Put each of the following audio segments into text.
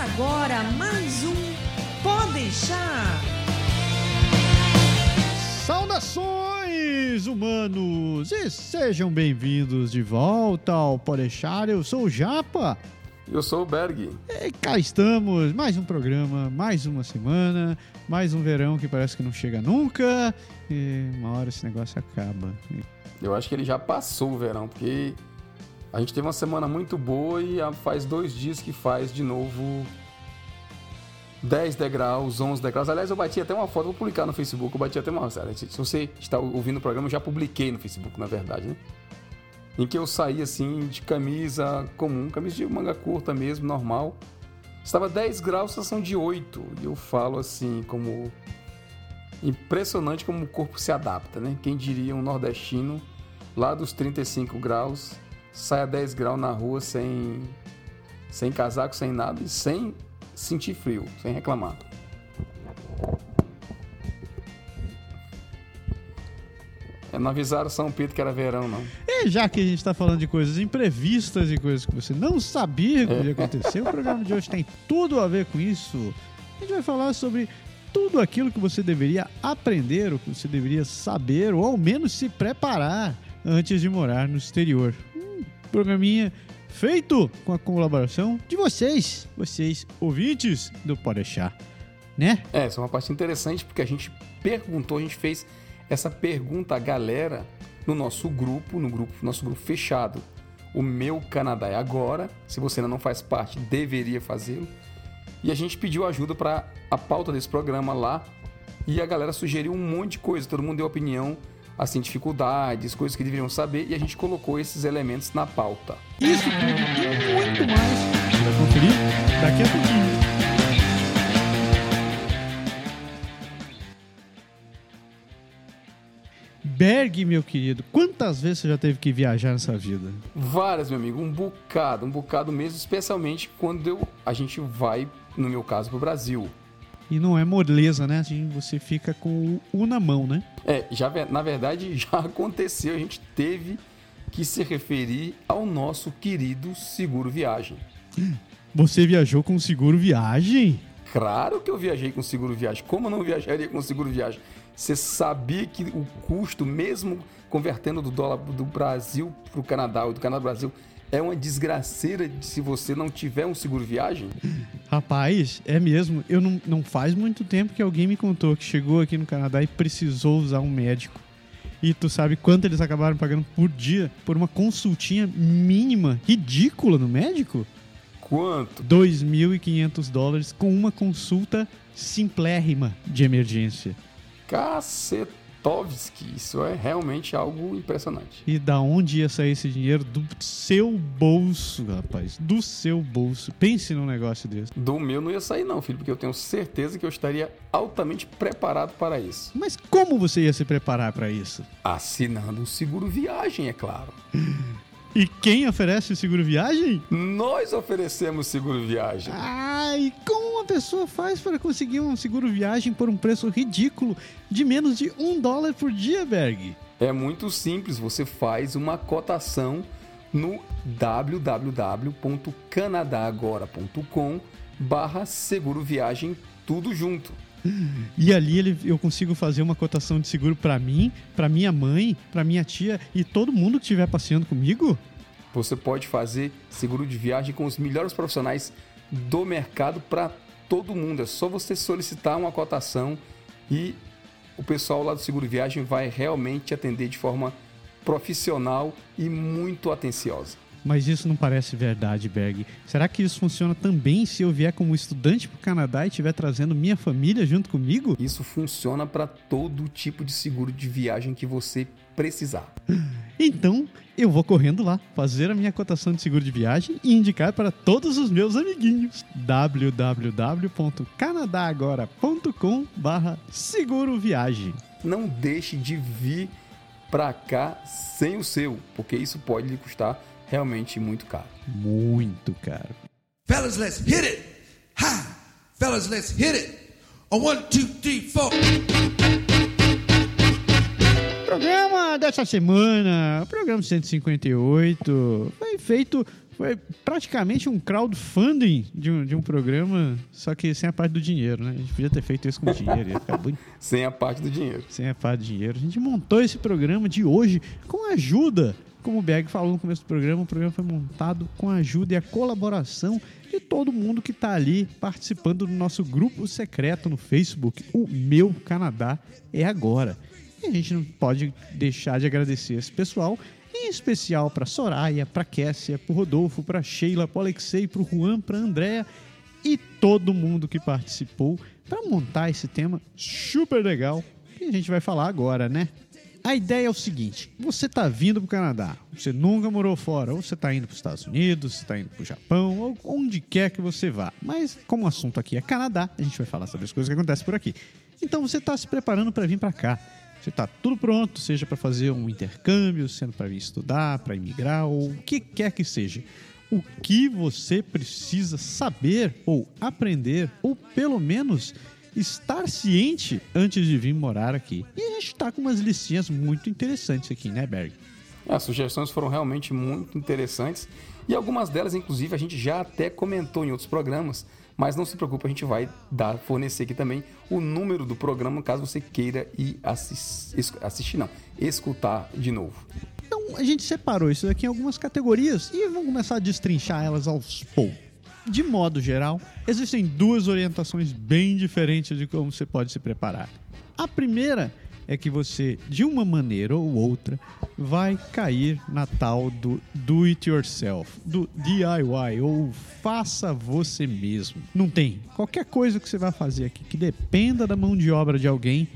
Começa agora mais um Pode deixar. Saudações, humanos! E sejam bem-vindos de volta ao Podeixar. Eu sou o Japa. Eu sou o Berg. E cá estamos, mais um programa, mais uma semana, mais um verão que parece que não chega nunca. E uma hora esse negócio acaba. Eu acho que ele já passou o verão, porque a gente teve uma semana muito boa e faz dois dias que faz de novo 10 degraus, 11 degraus. Aliás, eu bati até uma foto, vou publicar no Facebook. Eu bati até uma. Se você está ouvindo o programa, eu já publiquei no Facebook, na verdade, né? Em que eu saí assim de camisa comum, camisa de manga curta mesmo, normal. Estava 10 graus, sensação de 8. E eu falo assim, como. Impressionante como o corpo se adapta, né? Quem diria um nordestino lá dos 35 graus, sai a 10 graus na rua sem, sem casaco, sem nada e sem sentir frio, sem reclamar. É, não avisaram São Pedro que era verão, não. E já que a gente está falando de coisas imprevistas e coisas que você não sabia que ia acontecer, o programa de hoje tem tudo a ver com isso. A gente vai falar sobre tudo aquilo que você deveria aprender, ou que você deveria saber, ou ao menos se preparar antes de morar no exterior. Programinha feito com a colaboração de vocês, vocês ouvintes do Podeixar, né? É, essa é uma parte interessante porque a gente perguntou, a gente fez essa pergunta à galera no nosso grupo, no grupo, nosso grupo fechado. O meu Canadá é agora. Se você ainda não faz parte, deveria fazê-lo. E a gente pediu ajuda para a pauta desse programa lá. E a galera sugeriu um monte de coisa. Todo mundo deu opinião, assim, dificuldades, coisas que deveriam saber. E a gente colocou esses elementos na pauta. Isso tudo e muito mais. Você vai conferir daqui a pouquinho. Berg, meu querido, quantas vezes você já teve que viajar nessa vida? Várias, meu amigo, um bocado, um bocado mesmo, especialmente quando eu, a gente vai, no meu caso, pro Brasil. E não é moleza, né? Assim, você fica com o na mão, né? É, já, na verdade já aconteceu, a gente teve que se referir ao nosso querido seguro viagem. Você viajou com seguro viagem? Claro que eu viajei com seguro viagem. Como eu não viajaria com seguro viagem? Você sabia que o custo, mesmo convertendo do dólar do Brasil para o Canadá ou do Canadá para o Brasil, é uma desgraceira se você não tiver um seguro viagem? Rapaz, é mesmo. Eu não, não faz muito tempo que alguém me contou que chegou aqui no Canadá e precisou usar um médico. E tu sabe quanto eles acabaram pagando por dia por uma consultinha mínima, ridícula no médico? Quanto? 2.500 dólares com uma consulta simplérrima de emergência. Kacetovski, isso é realmente algo impressionante. E da onde ia sair esse dinheiro? Do seu bolso, rapaz. Do seu bolso. Pense num negócio desse. Do meu não ia sair não, filho, porque eu tenho certeza que eu estaria altamente preparado para isso. Mas como você ia se preparar para isso? Assinando um seguro viagem, é claro. E quem oferece o seguro viagem? Nós oferecemos seguro viagem. Ah, e como uma pessoa faz para conseguir um seguro viagem por um preço ridículo de menos de um dólar por dia, Berg? É muito simples, você faz uma cotação no www.canadagora.com barra seguro viagem tudo junto. E ali ele, eu consigo fazer uma cotação de seguro para mim, para minha mãe, para minha tia e todo mundo que estiver passeando comigo? Você pode fazer seguro de viagem com os melhores profissionais do mercado para todo mundo. É só você solicitar uma cotação e o pessoal lá do seguro de viagem vai realmente te atender de forma profissional e muito atenciosa. Mas isso não parece verdade, Berg. Será que isso funciona também se eu vier como estudante para o Canadá e estiver trazendo minha família junto comigo? Isso funciona para todo tipo de seguro de viagem que você precisar. Então, eu vou correndo lá, fazer a minha cotação de seguro de viagem e indicar para todos os meus amiguinhos. www.canadagora.com barra seguro viagem. Não deixe de vir para cá sem o seu, porque isso pode lhe custar realmente muito caro. Muito caro. Fellas, let's hit it. Ha! Fellas, let's hit it. A one, two, three, four. Programa dessa semana, programa 158, foi feito Foi praticamente um crowdfunding de um, de um programa, só que sem a parte do dinheiro, né? A gente podia ter feito isso com dinheiro, ia ficar bonito. Sem a parte do dinheiro. Sem a parte do dinheiro. A gente montou esse programa de hoje com a ajuda, como o Berg falou no começo do programa, o programa foi montado com a ajuda e a colaboração de todo mundo que está ali participando do nosso grupo secreto no Facebook, o Meu Canadá é Agora. E a gente não pode deixar de agradecer esse pessoal, em especial para Soraya, para Kessia, para Rodolfo, para Sheila, para Alexei, para Juan, para Andréa e todo mundo que participou para montar esse tema super legal que a gente vai falar agora, né? A ideia é o seguinte: você está vindo para o Canadá, você nunca morou fora, ou você está indo para os Estados Unidos, está indo para o Japão, ou onde quer que você vá. Mas como o assunto aqui é Canadá, a gente vai falar sobre as coisas que acontecem por aqui. Então você está se preparando para vir para cá. Você está tudo pronto, seja para fazer um intercâmbio, sendo para vir estudar, para imigrar, ou o que quer que seja. O que você precisa saber ou aprender, ou pelo menos estar ciente antes de vir morar aqui. E a gente está com umas listinhas muito interessantes aqui, né, Berg? As sugestões foram realmente muito interessantes e algumas delas, inclusive, a gente já até comentou em outros programas. Mas não se preocupe, a gente vai dar, fornecer aqui também o número do programa caso você queira ir assistir, assistir não, escutar de novo. Então a gente separou isso aqui em algumas categorias e vamos começar a destrinchar elas aos poucos. De modo geral, existem duas orientações bem diferentes de como você pode se preparar. A primeira é que você, de uma maneira ou outra, vai cair na tal do do it yourself, do DIY ou faça você mesmo. Não tem. Qualquer coisa que você vai fazer aqui que dependa da mão de obra de alguém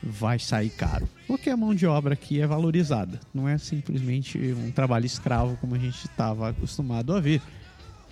vai sair caro. Porque a mão de obra aqui é valorizada, não é simplesmente um trabalho escravo como a gente estava acostumado a ver.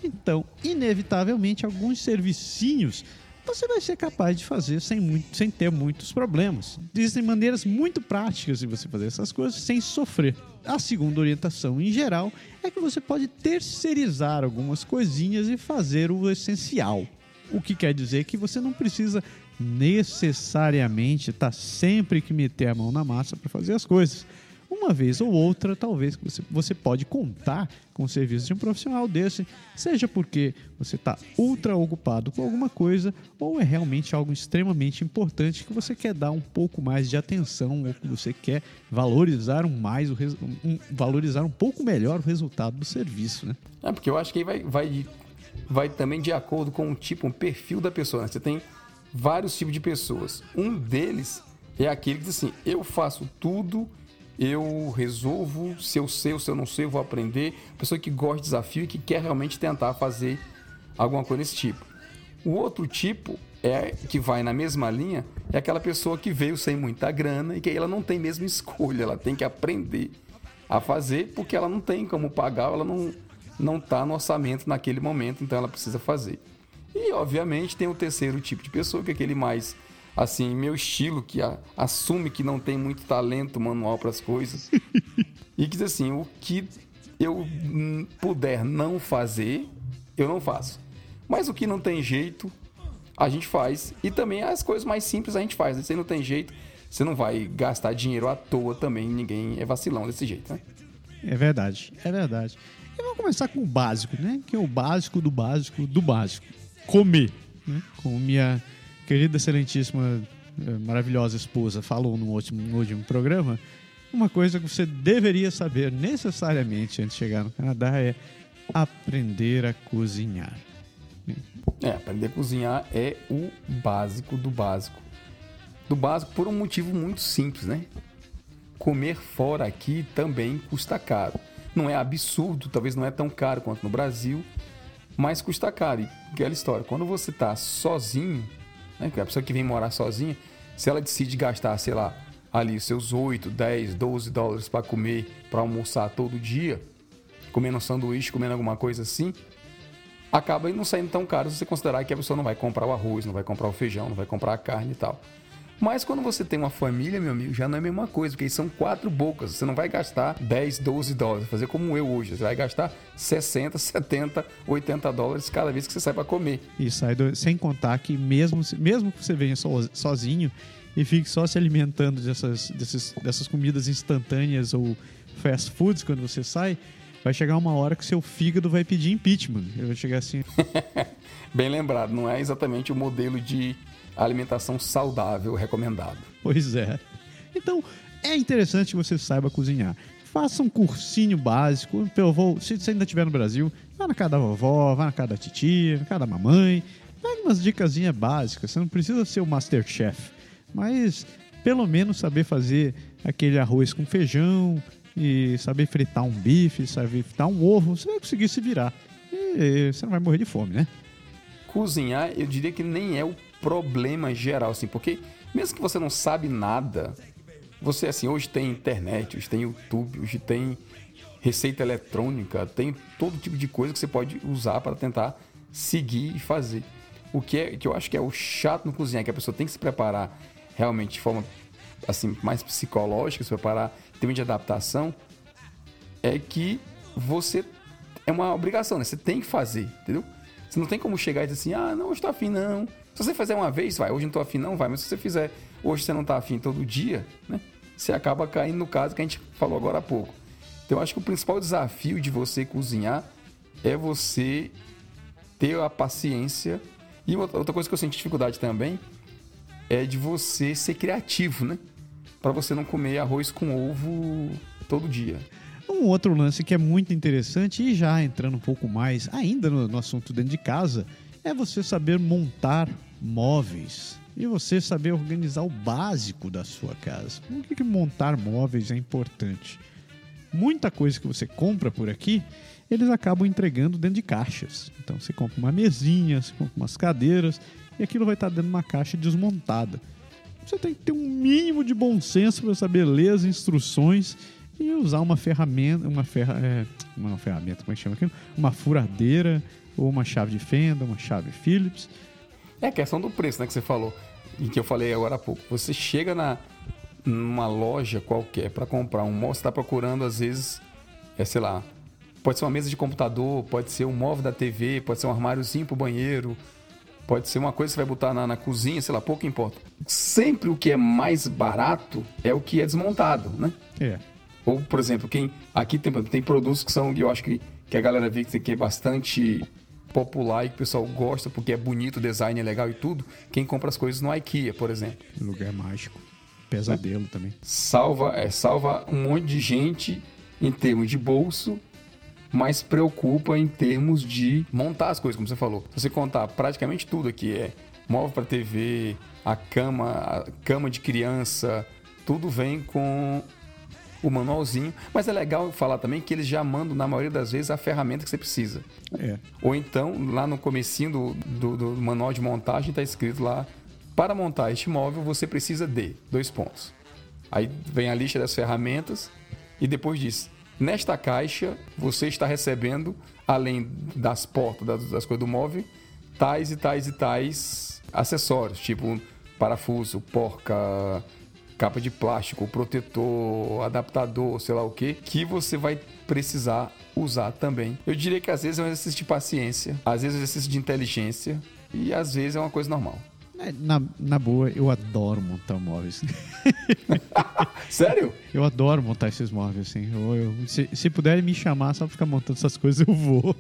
Então, inevitavelmente, alguns servicinhos você vai ser capaz de fazer sem, muito, sem ter muitos problemas. Existem maneiras muito práticas de você fazer essas coisas sem sofrer. A segunda orientação, em geral, é que você pode terceirizar algumas coisinhas e fazer o essencial. O que quer dizer que você não precisa necessariamente estar sempre que meter a mão na massa para fazer as coisas uma vez ou outra, talvez você, você pode contar com o serviço de um profissional desse, seja porque você está ultra ocupado com alguma coisa ou é realmente algo extremamente importante que você quer dar um pouco mais de atenção ou que você quer valorizar um mais o um, valorizar um pouco melhor o resultado do serviço, né? É porque eu acho que vai, vai, vai também de acordo com o tipo, um perfil da pessoa. Né? Você tem vários tipos de pessoas. Um deles é aquele que diz assim: eu faço tudo eu resolvo, se eu sei ou se eu não sei, eu vou aprender. Pessoa que gosta de desafio e que quer realmente tentar fazer alguma coisa desse tipo. O outro tipo é que vai na mesma linha é aquela pessoa que veio sem muita grana e que aí ela não tem mesmo escolha, ela tem que aprender a fazer porque ela não tem como pagar, ela não não está no orçamento naquele momento, então ela precisa fazer. E obviamente tem o terceiro tipo de pessoa que é aquele mais assim, meu estilo, que a, assume que não tem muito talento manual para as coisas. e que diz assim, o que eu puder não fazer, eu não faço. Mas o que não tem jeito, a gente faz. E também as coisas mais simples a gente faz. Né? Se não tem jeito, você não vai gastar dinheiro à toa também. Ninguém é vacilão desse jeito, né? É verdade, é verdade. E vamos começar com o básico, né? Que é o básico do básico do básico. Comer. Né? Com minha querida, excelentíssima, eh, maravilhosa esposa falou no último, no último programa, uma coisa que você deveria saber necessariamente antes de chegar no Canadá é aprender a cozinhar. É, aprender a cozinhar é o básico do básico. Do básico por um motivo muito simples, né? Comer fora aqui também custa caro. Não é absurdo, talvez não é tão caro quanto no Brasil, mas custa caro. E aquela história, quando você está sozinho, né? A pessoa que vem morar sozinha, se ela decide gastar, sei lá, ali seus 8, 10, 12 dólares para comer, para almoçar todo dia, comendo um sanduíche, comendo alguma coisa assim, acaba não saindo tão caro se você considerar que a pessoa não vai comprar o arroz, não vai comprar o feijão, não vai comprar a carne e tal. Mas quando você tem uma família, meu amigo, já não é a mesma coisa, porque são quatro bocas. Você não vai gastar 10, 12 dólares, fazer como eu hoje. Você vai gastar 60, 70, 80 dólares cada vez que você sai para comer. E sai sem contar que mesmo, mesmo que você venha so, sozinho e fique só se alimentando dessas, dessas, dessas comidas instantâneas ou fast foods quando você sai, vai chegar uma hora que seu fígado vai pedir impeachment. Ele vai chegar assim. Bem lembrado, não é exatamente o modelo de alimentação saudável recomendado. Pois é. Então, é interessante que você saiba cozinhar. Faça um cursinho básico. Eu vou, se você ainda estiver no Brasil, vá na casa da vovó, vá na casa da titia, na casa da mamãe. Pega umas dicasinhas básicas. Você não precisa ser o Masterchef. Mas, pelo menos, saber fazer aquele arroz com feijão e saber fritar um bife, saber fritar um ovo. Você vai conseguir se virar. E você não vai morrer de fome, né? Cozinhar, eu diria que nem é o problema geral, assim, porque mesmo que você não sabe nada, você, assim, hoje tem internet, hoje tem YouTube, hoje tem receita eletrônica, tem todo tipo de coisa que você pode usar para tentar seguir e fazer. O que, é, que eu acho que é o chato no cozinhar, que a pessoa tem que se preparar realmente de forma assim mais psicológica, se preparar em termos de adaptação, é que você é uma obrigação, né? Você tem que fazer, entendeu? Você não tem como chegar e dizer assim, ah, não, hoje tô afim não. Se você fizer uma vez, vai, hoje não tô afim não, vai. Mas se você fizer, hoje você não tá afim todo dia, né? Você acaba caindo no caso que a gente falou agora há pouco. Então eu acho que o principal desafio de você cozinhar é você ter a paciência. E outra coisa que eu senti dificuldade também é de você ser criativo, né? Para você não comer arroz com ovo todo dia. Um outro lance que é muito interessante, e já entrando um pouco mais ainda no, no assunto dentro de casa, é você saber montar móveis e você saber organizar o básico da sua casa. Por que, que montar móveis é importante? Muita coisa que você compra por aqui, eles acabam entregando dentro de caixas. Então você compra uma mesinha, você compra umas cadeiras e aquilo vai estar dentro de uma caixa desmontada. Você tem que ter um mínimo de bom senso para saber ler as instruções e usar uma ferramenta, uma, ferra, é, uma ferramenta, como é que chama aquilo? Uma furadeira ou uma chave de fenda, uma chave Phillips. É a questão do preço, né, que você falou, e que eu falei agora há pouco. Você chega na numa loja qualquer para comprar um móvel, você está procurando às vezes, é sei lá, pode ser uma mesa de computador, pode ser um móvel da TV, pode ser um armáriozinho pro banheiro, pode ser uma coisa que você vai botar na, na cozinha, sei lá, pouco importa. Sempre o que é mais barato é o que é desmontado, né? É. Ou, por exemplo, quem aqui tem, tem produtos que são, eu acho que, que a galera vê que é bastante popular e que o pessoal gosta porque é bonito, o design é legal e tudo. Quem compra as coisas no IKEA, por exemplo. Lugar mágico. Pesadelo é. também. Salva, é, salva um monte de gente em termos de bolso, mas preocupa em termos de montar as coisas, como você falou. Se você contar praticamente tudo aqui, é móvel para TV, a cama, a cama de criança, tudo vem com o manualzinho, mas é legal falar também que eles já mandam, na maioria das vezes, a ferramenta que você precisa. É. Ou então, lá no comecinho do, do, do manual de montagem, está escrito lá, para montar este móvel, você precisa de dois pontos. Aí vem a lista das ferramentas e depois diz, nesta caixa, você está recebendo, além das portas, das, das coisas do móvel, tais e tais e tais acessórios, tipo parafuso, porca, capa de plástico, protetor, adaptador, sei lá o que, que você vai precisar usar também. Eu diria que às vezes é um exercício de paciência, às vezes é um exercício de inteligência e às vezes é uma coisa normal. É, na, na boa, eu adoro montar móveis. Sério? Eu adoro montar esses móveis, assim. Eu, eu, se, se puderem me chamar só pra ficar montando essas coisas, eu vou.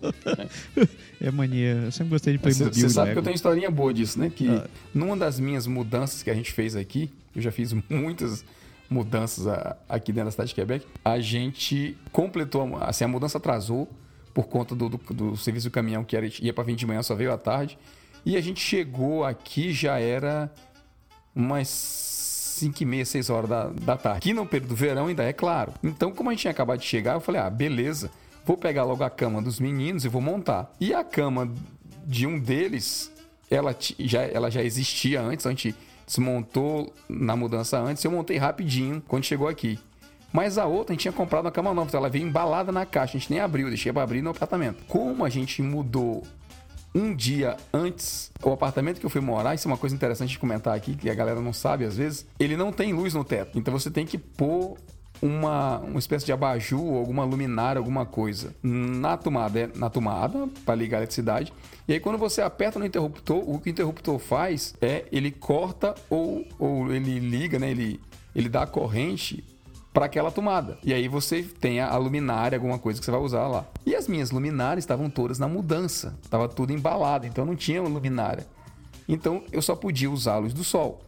é mania. Eu sempre gostei de Playmobil. Você sabe que eu tenho historinha boa disso, né? Que ah. numa das minhas mudanças que a gente fez aqui, eu já fiz muitas mudanças aqui dentro da cidade de Quebec, a gente completou, assim, a mudança atrasou por conta do, do, do serviço do caminhão que era, ia para vir de manhã, só veio à tarde. E a gente chegou aqui, já era umas 5 e meia, 6 horas da, da tarde. Aqui no período do verão ainda é claro. Então, como a gente tinha acabado de chegar, eu falei, ah, beleza, vou pegar logo a cama dos meninos e vou montar. E a cama de um deles, ela já, ela já existia antes, a gente desmontou na mudança antes, eu montei rapidinho quando chegou aqui. Mas a outra a gente tinha comprado uma cama nova, então ela veio embalada na caixa, a gente nem abriu, deixei para abrir no apartamento. Como a gente mudou um dia antes, o apartamento que eu fui morar, isso é uma coisa interessante de comentar aqui, que a galera não sabe às vezes, ele não tem luz no teto. Então você tem que pôr uma, uma espécie de abajur, alguma luminária, alguma coisa na tomada, na tomada para ligar a eletricidade. E aí quando você aperta no interruptor, o que o interruptor faz é ele corta ou, ou ele liga, né? Ele, ele dá a corrente para aquela tomada. E aí você tem a luminária, alguma coisa que você vai usar lá. E as minhas luminárias estavam todas na mudança, estava tudo embalado, então não tinha luminária. Então eu só podia usar a luz do sol.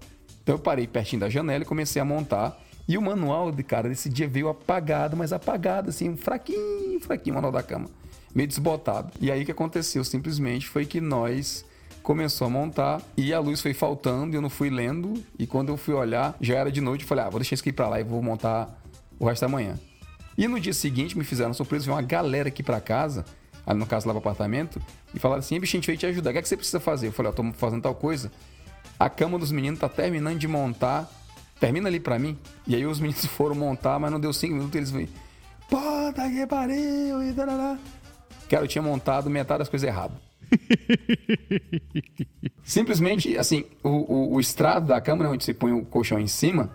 Então eu parei pertinho da janela e comecei a montar. E o manual de cara desse dia veio apagado, mas apagado assim, fraquinho, fraquinho o manual da cama, meio desbotado. E aí o que aconteceu simplesmente foi que nós começou a montar e a luz foi faltando e eu não fui lendo. E quando eu fui olhar, já era de noite. Eu falei, ah, vou deixar isso aqui pra lá e vou montar o resto da manhã. E no dia seguinte me fizeram surpresa, veio uma galera aqui pra casa, ali no caso lá pro apartamento, e falaram assim: bicho, a gente veio te ajudar, o que, é que você precisa fazer? Eu falei, ó, tô fazendo tal coisa. A cama dos meninos tá terminando de montar, termina ali pra mim. E aí os meninos foram montar, mas não deu cinco minutos, eles vêm, puta que pariu, e tarará. Cara, eu tinha montado metade das coisas erradas. Simplesmente, assim, o, o, o estrado da né, onde você põe o colchão em cima,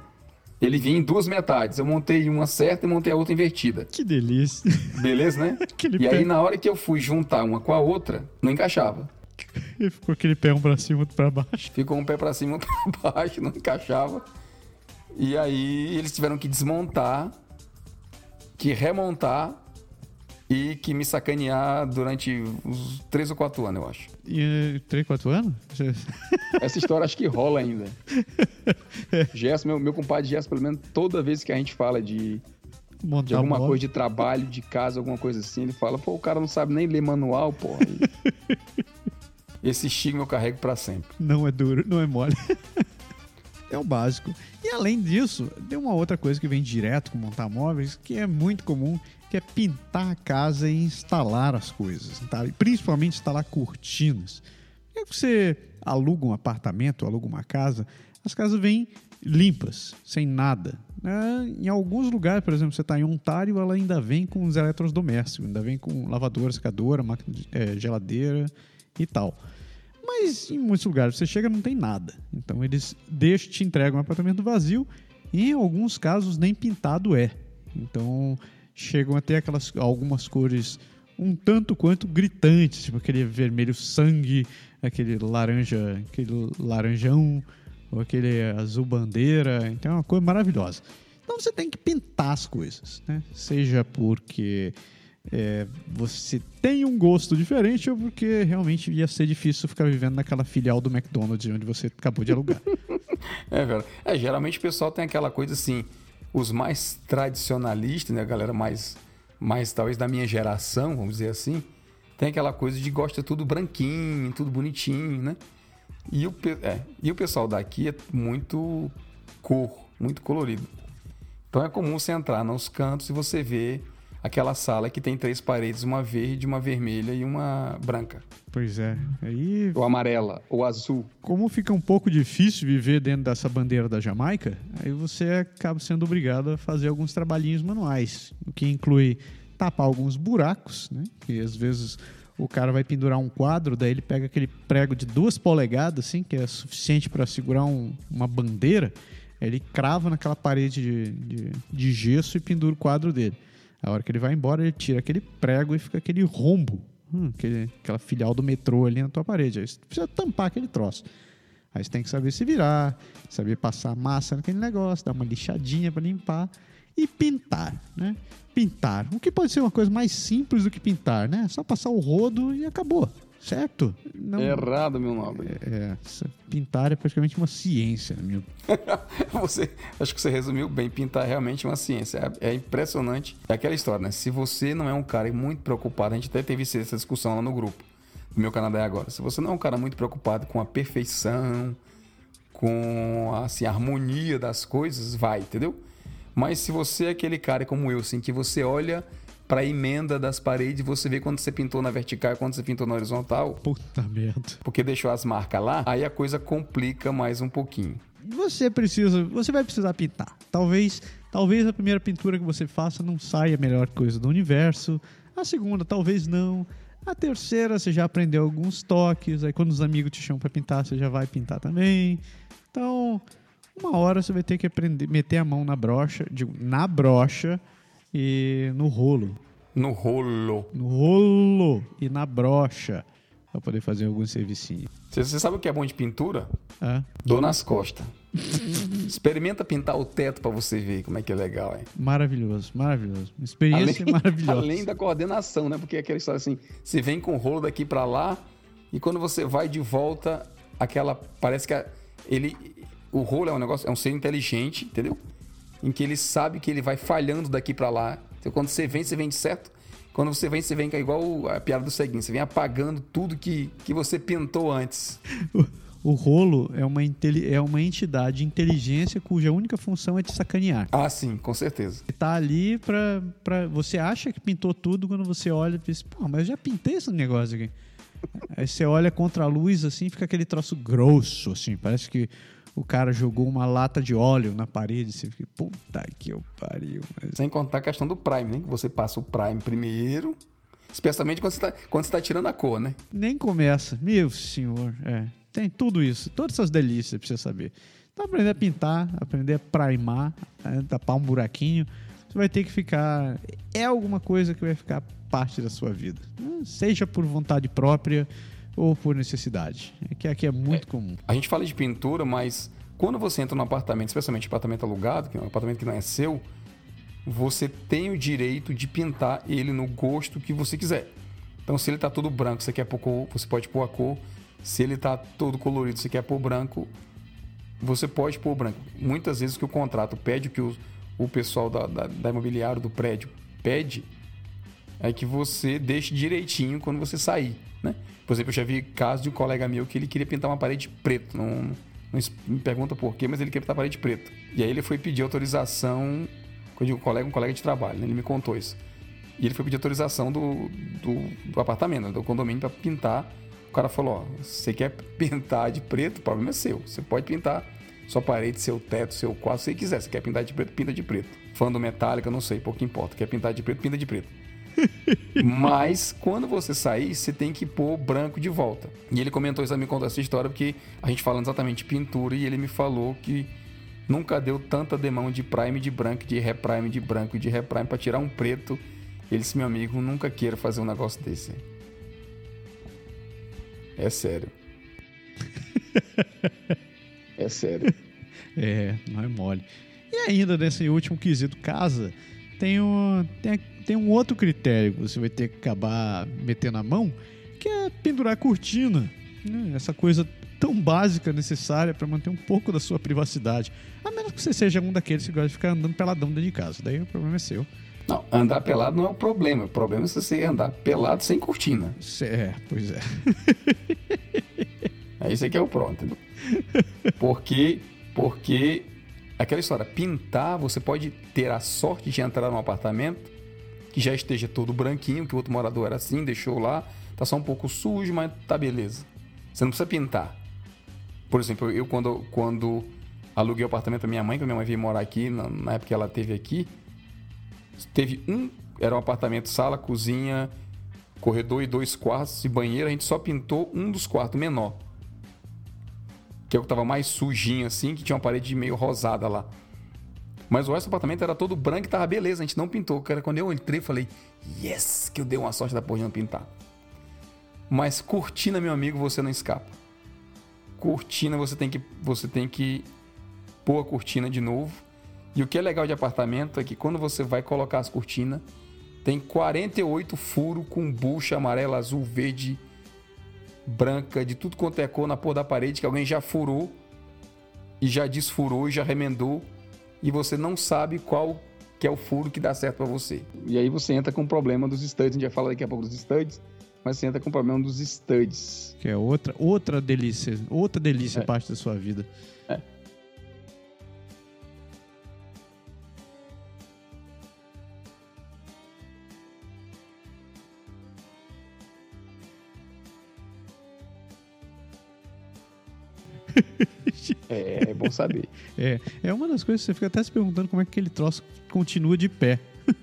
ele vinha em duas metades. Eu montei uma certa e montei a outra invertida. Que delícia. Beleza, né? Aquele e aí, pé. na hora que eu fui juntar uma com a outra, não encaixava. E ficou aquele pé um pra cima, outro pra baixo. Ficou um pé pra cima, outro pra baixo, não encaixava. E aí, eles tiveram que desmontar, que remontar e que me sacanear durante uns três ou quatro anos, eu acho. E 3, 4 anos? Essa história acho que rola ainda. Gerson, meu, meu compadre Gerson, pelo menos toda vez que a gente fala de, Montar de alguma coisa de trabalho, de casa, alguma coisa assim, ele fala, pô, o cara não sabe nem ler manual, pô. Esse estigma eu carrego pra sempre. Não é duro, não é mole. é o básico. E além disso, tem uma outra coisa que vem direto com montar móveis, que é muito comum, que é pintar a casa e instalar as coisas. Tá? E principalmente instalar cortinas. É que você aluga um apartamento, aluga uma casa, as casas vêm limpas, sem nada. né? em alguns lugares, por exemplo, você está em Ontário, ela ainda vem com os eletrodomésticos, ainda vem com lavadora, secadora, máquina de- eh, geladeira e tal. Mas em muitos lugares você chega não tem nada. Então eles deixam, te entregam um apartamento vazio e em alguns casos nem pintado é. Então chegam a ter aquelas, algumas cores um tanto quanto gritantes, tipo aquele vermelho sangue, aquele laranja, aquele laranjão, ou aquele azul bandeira. Então é uma cor maravilhosa. Então você tem que pintar as coisas, né? Seja porque é, você tem um gosto diferente ou porque realmente ia ser difícil ficar vivendo naquela filial do McDonald's onde você acabou de alugar. É, velho. É, geralmente o pessoal tem aquela coisa assim, os mais tradicionalistas, né, a galera mais, mais talvez da minha geração, vamos dizer assim, tem aquela coisa de gosta tudo branquinho, tudo bonitinho, né? E o, é, e o pessoal daqui é muito cor, muito colorido. Então é comum você entrar nos cantos e você ver aquela sala que tem três paredes, uma verde, uma vermelha e uma branca. pois é. Aí, Ou amarela, ou azul. como fica um pouco difícil viver dentro dessa bandeira da Jamaica, aí você acaba sendo obrigado a fazer alguns trabalhinhos manuais, o que inclui tapar alguns buracos, né? Que às vezes o cara vai pendurar um quadro, daí ele pega aquele prego de duas polegadas, assim, que é suficiente para segurar um- uma bandeira, ele crava naquela parede de, de, de gesso e pendura o quadro dele. A hora que ele vai embora, ele tira aquele prego e fica aquele rombo, hum, aquele, aquela filial do metrô ali na tua parede. Aí você precisa tampar aquele troço. Aí você tem que saber se virar, saber passar massa naquele negócio, dar uma lixadinha para limpar e pintar, né? Pintar. O que pode ser uma coisa mais simples do que pintar, né? Só passar o rodo e acabou, certo? Não, Errado, meu nobre. é, essa- pintar é praticamente uma ciência, meu. Você, acho que você resumiu bem. Pintar é realmente uma ciência. É, é impressionante. É aquela história, né? Se você não é um cara muito preocupado, a gente até teve essa discussão lá no grupo do meu Canadá é agora. Se você não é um cara muito preocupado com a perfeição, com assim, a harmonia das coisas, vai, entendeu? Mas se você é aquele cara como eu, assim, que você olha para a emenda das paredes, você vê quando você pintou na vertical e quando você pintou na horizontal, Puta merda. porque deixou as marcas lá, aí a coisa complica mais um pouquinho. Você precisa, você vai precisar pintar. Talvez, talvez a primeira pintura que você faça não saia a melhor coisa do universo. A segunda, talvez não. A terceira, você já aprendeu alguns toques. Aí quando os amigos te chamam para pintar, você já vai pintar também. Então, uma hora você vai ter que aprender, meter a mão na brocha, digo, na brocha e no rolo, No rolo. no rolo e na brocha para poder fazer algum servicinho. Você, você sabe o que é bom de pintura? Ah, Dor nas costas. Experimenta pintar o teto pra você ver como é que é legal, hein? Maravilhoso, maravilhoso. Experiência maravilhosa. além da coordenação, né? Porque é aquela história assim, você vem com o rolo daqui pra lá e quando você vai de volta, aquela parece que ele o rolo é um negócio, é um ser inteligente, entendeu? Em que ele sabe que ele vai falhando daqui pra lá. Então quando você vem, você vem de certo. Quando você vem, você vem igual a piada do seguinte, você vem apagando tudo que, que você pintou antes. O rolo é uma, é uma entidade de inteligência cuja única função é te sacanear. Ah, sim, com certeza. Tá ali pra, pra. Você acha que pintou tudo quando você olha e diz, pô, mas eu já pintei esse negócio aqui. Aí você olha contra a luz assim, fica aquele troço grosso, assim. Parece que o cara jogou uma lata de óleo na parede. Você fica, puta que eu pariu. Mas Sem contar a questão do Prime, né? Que você passa o Prime primeiro, especialmente quando você tá, quando você tá tirando a cor, né? nem começa. Meu senhor, é. Tem tudo isso, todas essas delícias pra você saber. Então, aprender a pintar, aprender a primar, né, tapar um buraquinho, você vai ter que ficar. É alguma coisa que vai ficar parte da sua vida. Seja por vontade própria ou por necessidade. É que aqui é muito comum. A gente fala de pintura, mas quando você entra num apartamento, especialmente apartamento alugado, que é um apartamento que não é seu, você tem o direito de pintar ele no gosto que você quiser. Então, se ele tá todo branco, você quer pôr cor, você pode pôr a cor. Se ele tá todo colorido, você quer pôr branco, você pode pôr branco. Muitas vezes que o contrato pede, que o, o pessoal da, da, da imobiliário do prédio pede, é que você deixe direitinho quando você sair, né? Por exemplo, eu já vi caso de um colega meu que ele queria pintar uma parede preta, não, não me pergunta por quê, mas ele queria pintar a parede preta. E aí ele foi pedir autorização, quando digo colega, um colega de trabalho, né? ele me contou isso. E ele foi pedir autorização do, do, do apartamento, né? do condomínio para pintar. O cara falou, ó, você quer pintar de preto, o problema é seu. Você pode pintar sua parede, seu teto, seu quarto, se você quiser. Se quer pintar de preto, pinta de preto. Fã do metálica, não sei, pouco importa. Quer pintar de preto, pinta de preto. Mas quando você sair, você tem que pôr branco de volta. E ele comentou isso, me contou essa história, porque a gente falando exatamente de pintura e ele me falou que nunca deu tanta demão de prime de branco, de reprime de branco, de reprime para tirar um preto. Ele disse, meu amigo, nunca queira fazer um negócio desse. É sério. é sério. É, não é mole. E ainda nesse último quesito casa, tem um, tem, tem um outro critério que você vai ter que acabar metendo a mão, que é pendurar cortina. né? Essa coisa tão básica necessária para manter um pouco da sua privacidade. A menos que você seja um daqueles que gosta de ficar andando peladão dentro de casa. Daí o problema é seu. Não, andar pelado não é o problema. O problema é você andar pelado sem cortina. É, pois é. É isso aí que é o pronto, entendeu? Porque, porque aquela história, pintar, você pode ter a sorte de entrar num apartamento que já esteja todo branquinho, que o outro morador era assim, deixou lá, tá só um pouco sujo, mas tá beleza. Você não precisa pintar. Por exemplo, eu quando, quando aluguei o apartamento da minha mãe, que minha mãe veio morar aqui, na, na época que ela teve aqui, teve um, era um apartamento, sala, cozinha, corredor e dois quartos e banheiro, a gente só pintou um dos quartos menor que é o que tava mais sujinho assim, que tinha uma parede meio rosada lá. Mas o resto do apartamento era todo branco e tava beleza, a gente não pintou. Cara, quando eu entrei, falei, yes, que eu dei uma sorte da porra de não pintar. Mas cortina, meu amigo, você não escapa. Cortina, você tem que, você tem que pôr a cortina de novo. E o que é legal de apartamento é que quando você vai colocar as cortinas, tem 48 furos com bucha amarela, azul, verde, branca, de tudo quanto é cor na porra da parede, que alguém já furou e já desfurou e já remendou e você não sabe qual que é o furo que dá certo pra você. E aí você entra com o problema dos studs, a gente vai falar daqui a pouco dos studs, mas você entra com o problema dos studs. Que é outra, outra delícia. Outra delícia É. parte da sua vida. É, é bom saber. É, é uma das coisas que você fica até se perguntando como é que aquele troço continua de pé.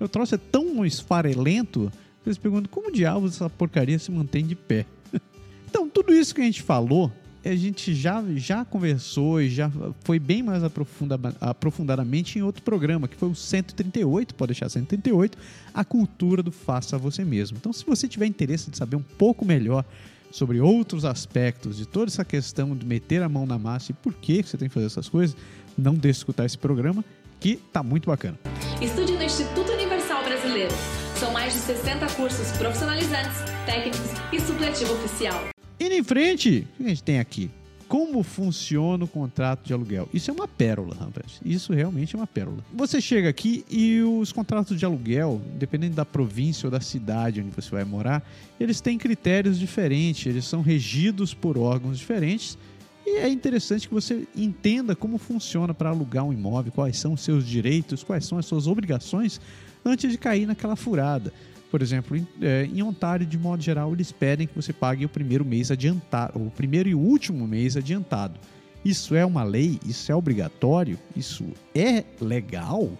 O troço é tão esfarelento você se pergunta como diabos essa porcaria se mantém de pé. Então, tudo isso que a gente falou, a gente já, já conversou e já foi bem mais aprofunda, aprofundadamente em outro programa, que foi o 138, pode deixar 138, a cultura do faça você mesmo. Então, se você tiver interesse de saber um pouco melhor sobre outros aspectos de toda essa questão de meter a mão na massa e por que você tem que fazer essas coisas, não deixe de escutar esse programa que tá muito bacana. Estude no Instituto Universal Brasileiro. São mais de 60 cursos profissionalizantes, técnicos e supletivo oficial. Indo em frente, o que a gente tem aqui? Como funciona o contrato de aluguel? Isso é uma pérola, rapaz. Isso realmente é uma pérola. Você chega aqui e os contratos de aluguel, dependendo da província ou da cidade onde você vai morar, eles têm critérios diferentes, eles são regidos por órgãos diferentes. E é interessante que você entenda como funciona para alugar um imóvel, quais são os seus direitos, quais são as suas obrigações antes de cair naquela furada. Por exemplo, em, é, em Ontário, de modo geral, eles pedem que você pague o primeiro mês adiantado, o primeiro e último mês adiantado. Isso é uma lei? Isso é obrigatório? Isso é legal?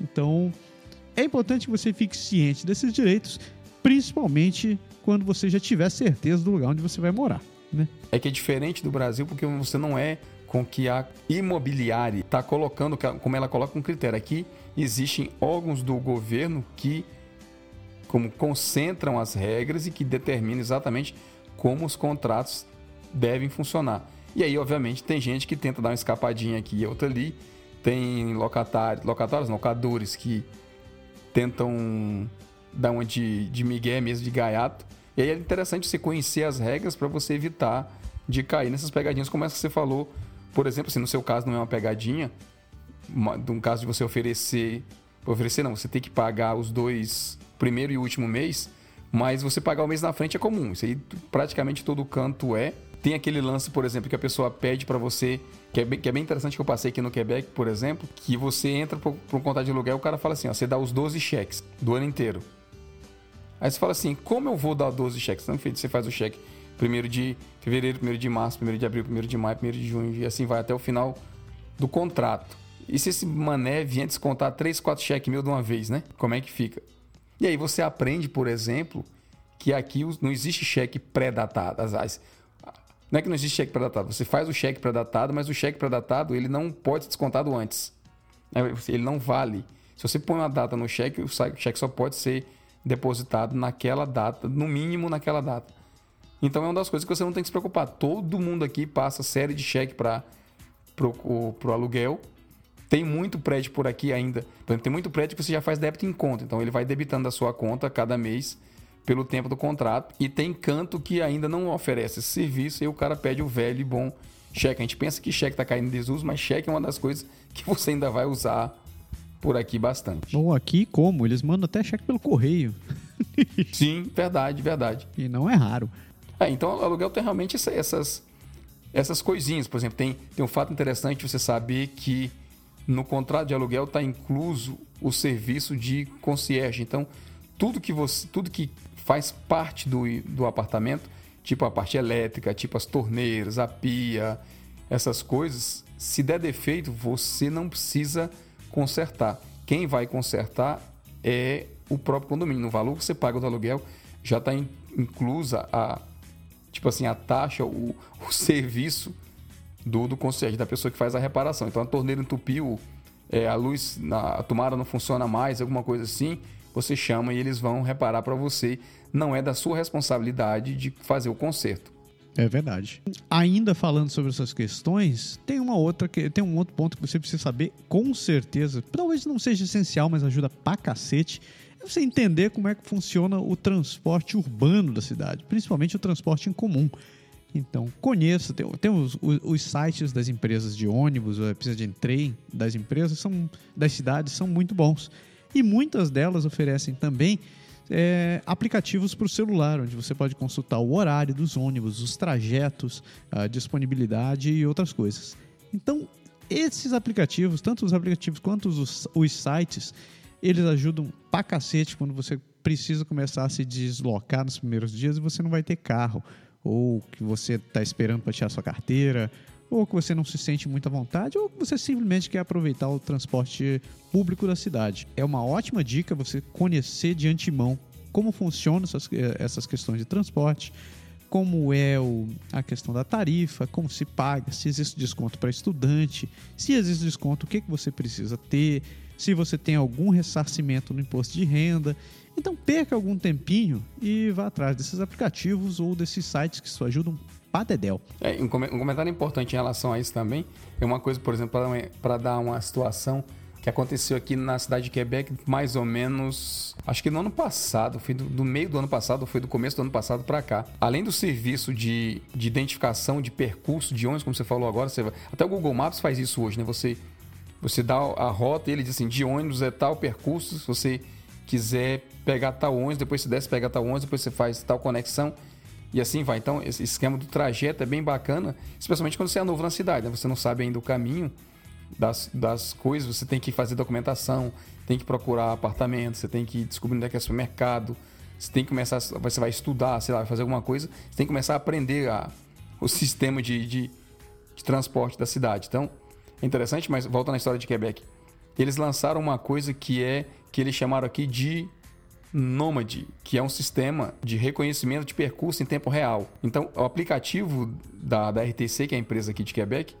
Então, é importante que você fique ciente desses direitos, principalmente quando você já tiver certeza do lugar onde você vai morar. Né? É que é diferente do Brasil porque você não é com que a imobiliária está colocando, como ela coloca um critério. Aqui existem órgãos do governo que como concentram as regras e que determinam exatamente como os contratos devem funcionar. E aí, obviamente, tem gente que tenta dar uma escapadinha aqui e outra ali. Tem locatários, locatários, locadores que tentam dar uma de, de migué mesmo, de gaiato. E aí é interessante você conhecer as regras para você evitar de cair nessas pegadinhas, como essa que você falou. Por exemplo, se no seu caso não é uma pegadinha, de um caso de você oferecer, oferecer não, você tem que pagar os dois primeiro e último mês, mas você pagar o mês na frente é comum. Isso aí praticamente todo canto é. Tem aquele lance, por exemplo, que a pessoa pede para você, que é, bem, que é bem interessante que eu passei aqui no Quebec, por exemplo, que você entra para um contrato de aluguel, o cara fala assim, ó, você dá os 12 cheques do ano inteiro. Aí você fala assim, como eu vou dar 12 cheques? Não, feito, você faz o cheque primeiro de fevereiro, primeiro de março, primeiro de abril, primeiro de maio, primeiro de junho, e assim vai até o final do contrato. E se esse mané vier descontar 3, 4 cheques mil de uma vez, né? Como é que fica? E aí você aprende, por exemplo, que aqui não existe cheque pré-datado. Não é que não existe cheque pré-datado. Você faz o cheque pré-datado, mas o cheque pré-datado ele não pode ser descontado antes. É, ele não vale. Se você põe uma data no cheque, o cheque só pode ser depositado naquela data, no mínimo naquela data. Então é uma das coisas que você não tem que se preocupar. Todo mundo aqui passa série de cheque para o aluguel tem muito prédio por aqui ainda. Por exemplo, tem muito prédio que você já faz débito em conta. Então ele vai debitando da sua conta cada mês pelo tempo do contrato. E tem canto que ainda não oferece esse serviço e o cara pede o velho e bom cheque. A gente pensa que cheque está caindo em desuso, mas cheque é uma das coisas que você ainda vai usar por aqui bastante. Bom, aqui como? Eles mandam até cheque pelo correio. Sim, verdade, verdade. E não é raro. É, então o aluguel tem realmente essas, essas coisinhas. Por exemplo, tem, tem um fato interessante você saber que no contrato de aluguel está incluso o serviço de concierge. Então, tudo que você, tudo que faz parte do, do apartamento, tipo a parte elétrica, tipo as torneiras, a pia, essas coisas, se der defeito, você não precisa consertar. Quem vai consertar é o próprio condomínio. No valor que você paga do aluguel já está inclusa a tipo assim a taxa, o, o serviço do, do concierge, da pessoa que faz a reparação. Então a torneira entupiu, é, a luz, na, a tomada não funciona mais, alguma coisa assim, você chama e eles vão reparar para você. Não é da sua responsabilidade de fazer o conserto. É verdade. Ainda falando sobre essas questões, tem uma outra que tem um outro ponto que você precisa saber com certeza. Talvez não seja essencial, mas ajuda pra cacete. É você entender como é que funciona o transporte urbano da cidade, principalmente o transporte em comum. Então, conheça, tem, tem os, os, os, sites das empresas de ônibus, ou precisa de trem das empresas, são, das cidades, são muito bons. E muitas delas oferecem também é, aplicativos para o celular, onde você pode consultar o horário dos ônibus, os trajetos, a disponibilidade e outras coisas. Então, esses aplicativos, tanto os aplicativos quanto os, os sites, eles ajudam pra cacete quando você precisa começar a se deslocar nos primeiros dias e você não vai ter carro ou que você está esperando para tirar sua carteira, ou que você não se sente muito à vontade, ou que você simplesmente quer aproveitar o transporte público da cidade. É uma ótima dica você conhecer de antemão como funcionam essas, eh, essas questões de transporte, como é o, a questão da tarifa, como se paga, se existe desconto para estudante, se existe desconto, o que, que você precisa ter, se você tem algum ressarcimento no imposto de renda. Então perca algum tempinho e vá atrás desses aplicativos ou desses sites que só ajudam para dedéu. É, um, come- comentário importante em relação a isso também é uma coisa, por exemplo, para dar uma situação que aconteceu aqui na cidade de Quebec, mais ou menos, acho que no ano passado, foi do, do meio do ano passado, foi do começo do ano passado para cá. Além do serviço de, de identificação de percurso de ônibus, como você falou agora, você até o Google Maps faz isso hoje, né? Você você dá a rota e ele diz assim, de ônibus é tal percurso, se você quiser pegar tal ônibus, depois você desce, pega tal ônibus, depois você faz tal conexão e assim vai. Então, esse esquema do trajeto é bem bacana, especialmente quando você é novo na cidade, né? Você não sabe ainda o caminho das, das coisas, você tem que fazer documentação, tem que procurar apartamento, você tem que descobrir onde é que é supermercado, você tem que começar, você vai estudar, sei lá, vai fazer alguma coisa, você tem que começar a aprender a, o sistema de, de, de transporte da cidade. Então, interessante, mas voltando à história de Quebec. Eles lançaram uma coisa que é que eles chamaram aqui de Nomad, que é um sistema de reconhecimento de percurso em tempo real. Então, o aplicativo da, da RTC, que é a empresa aqui de Quebec,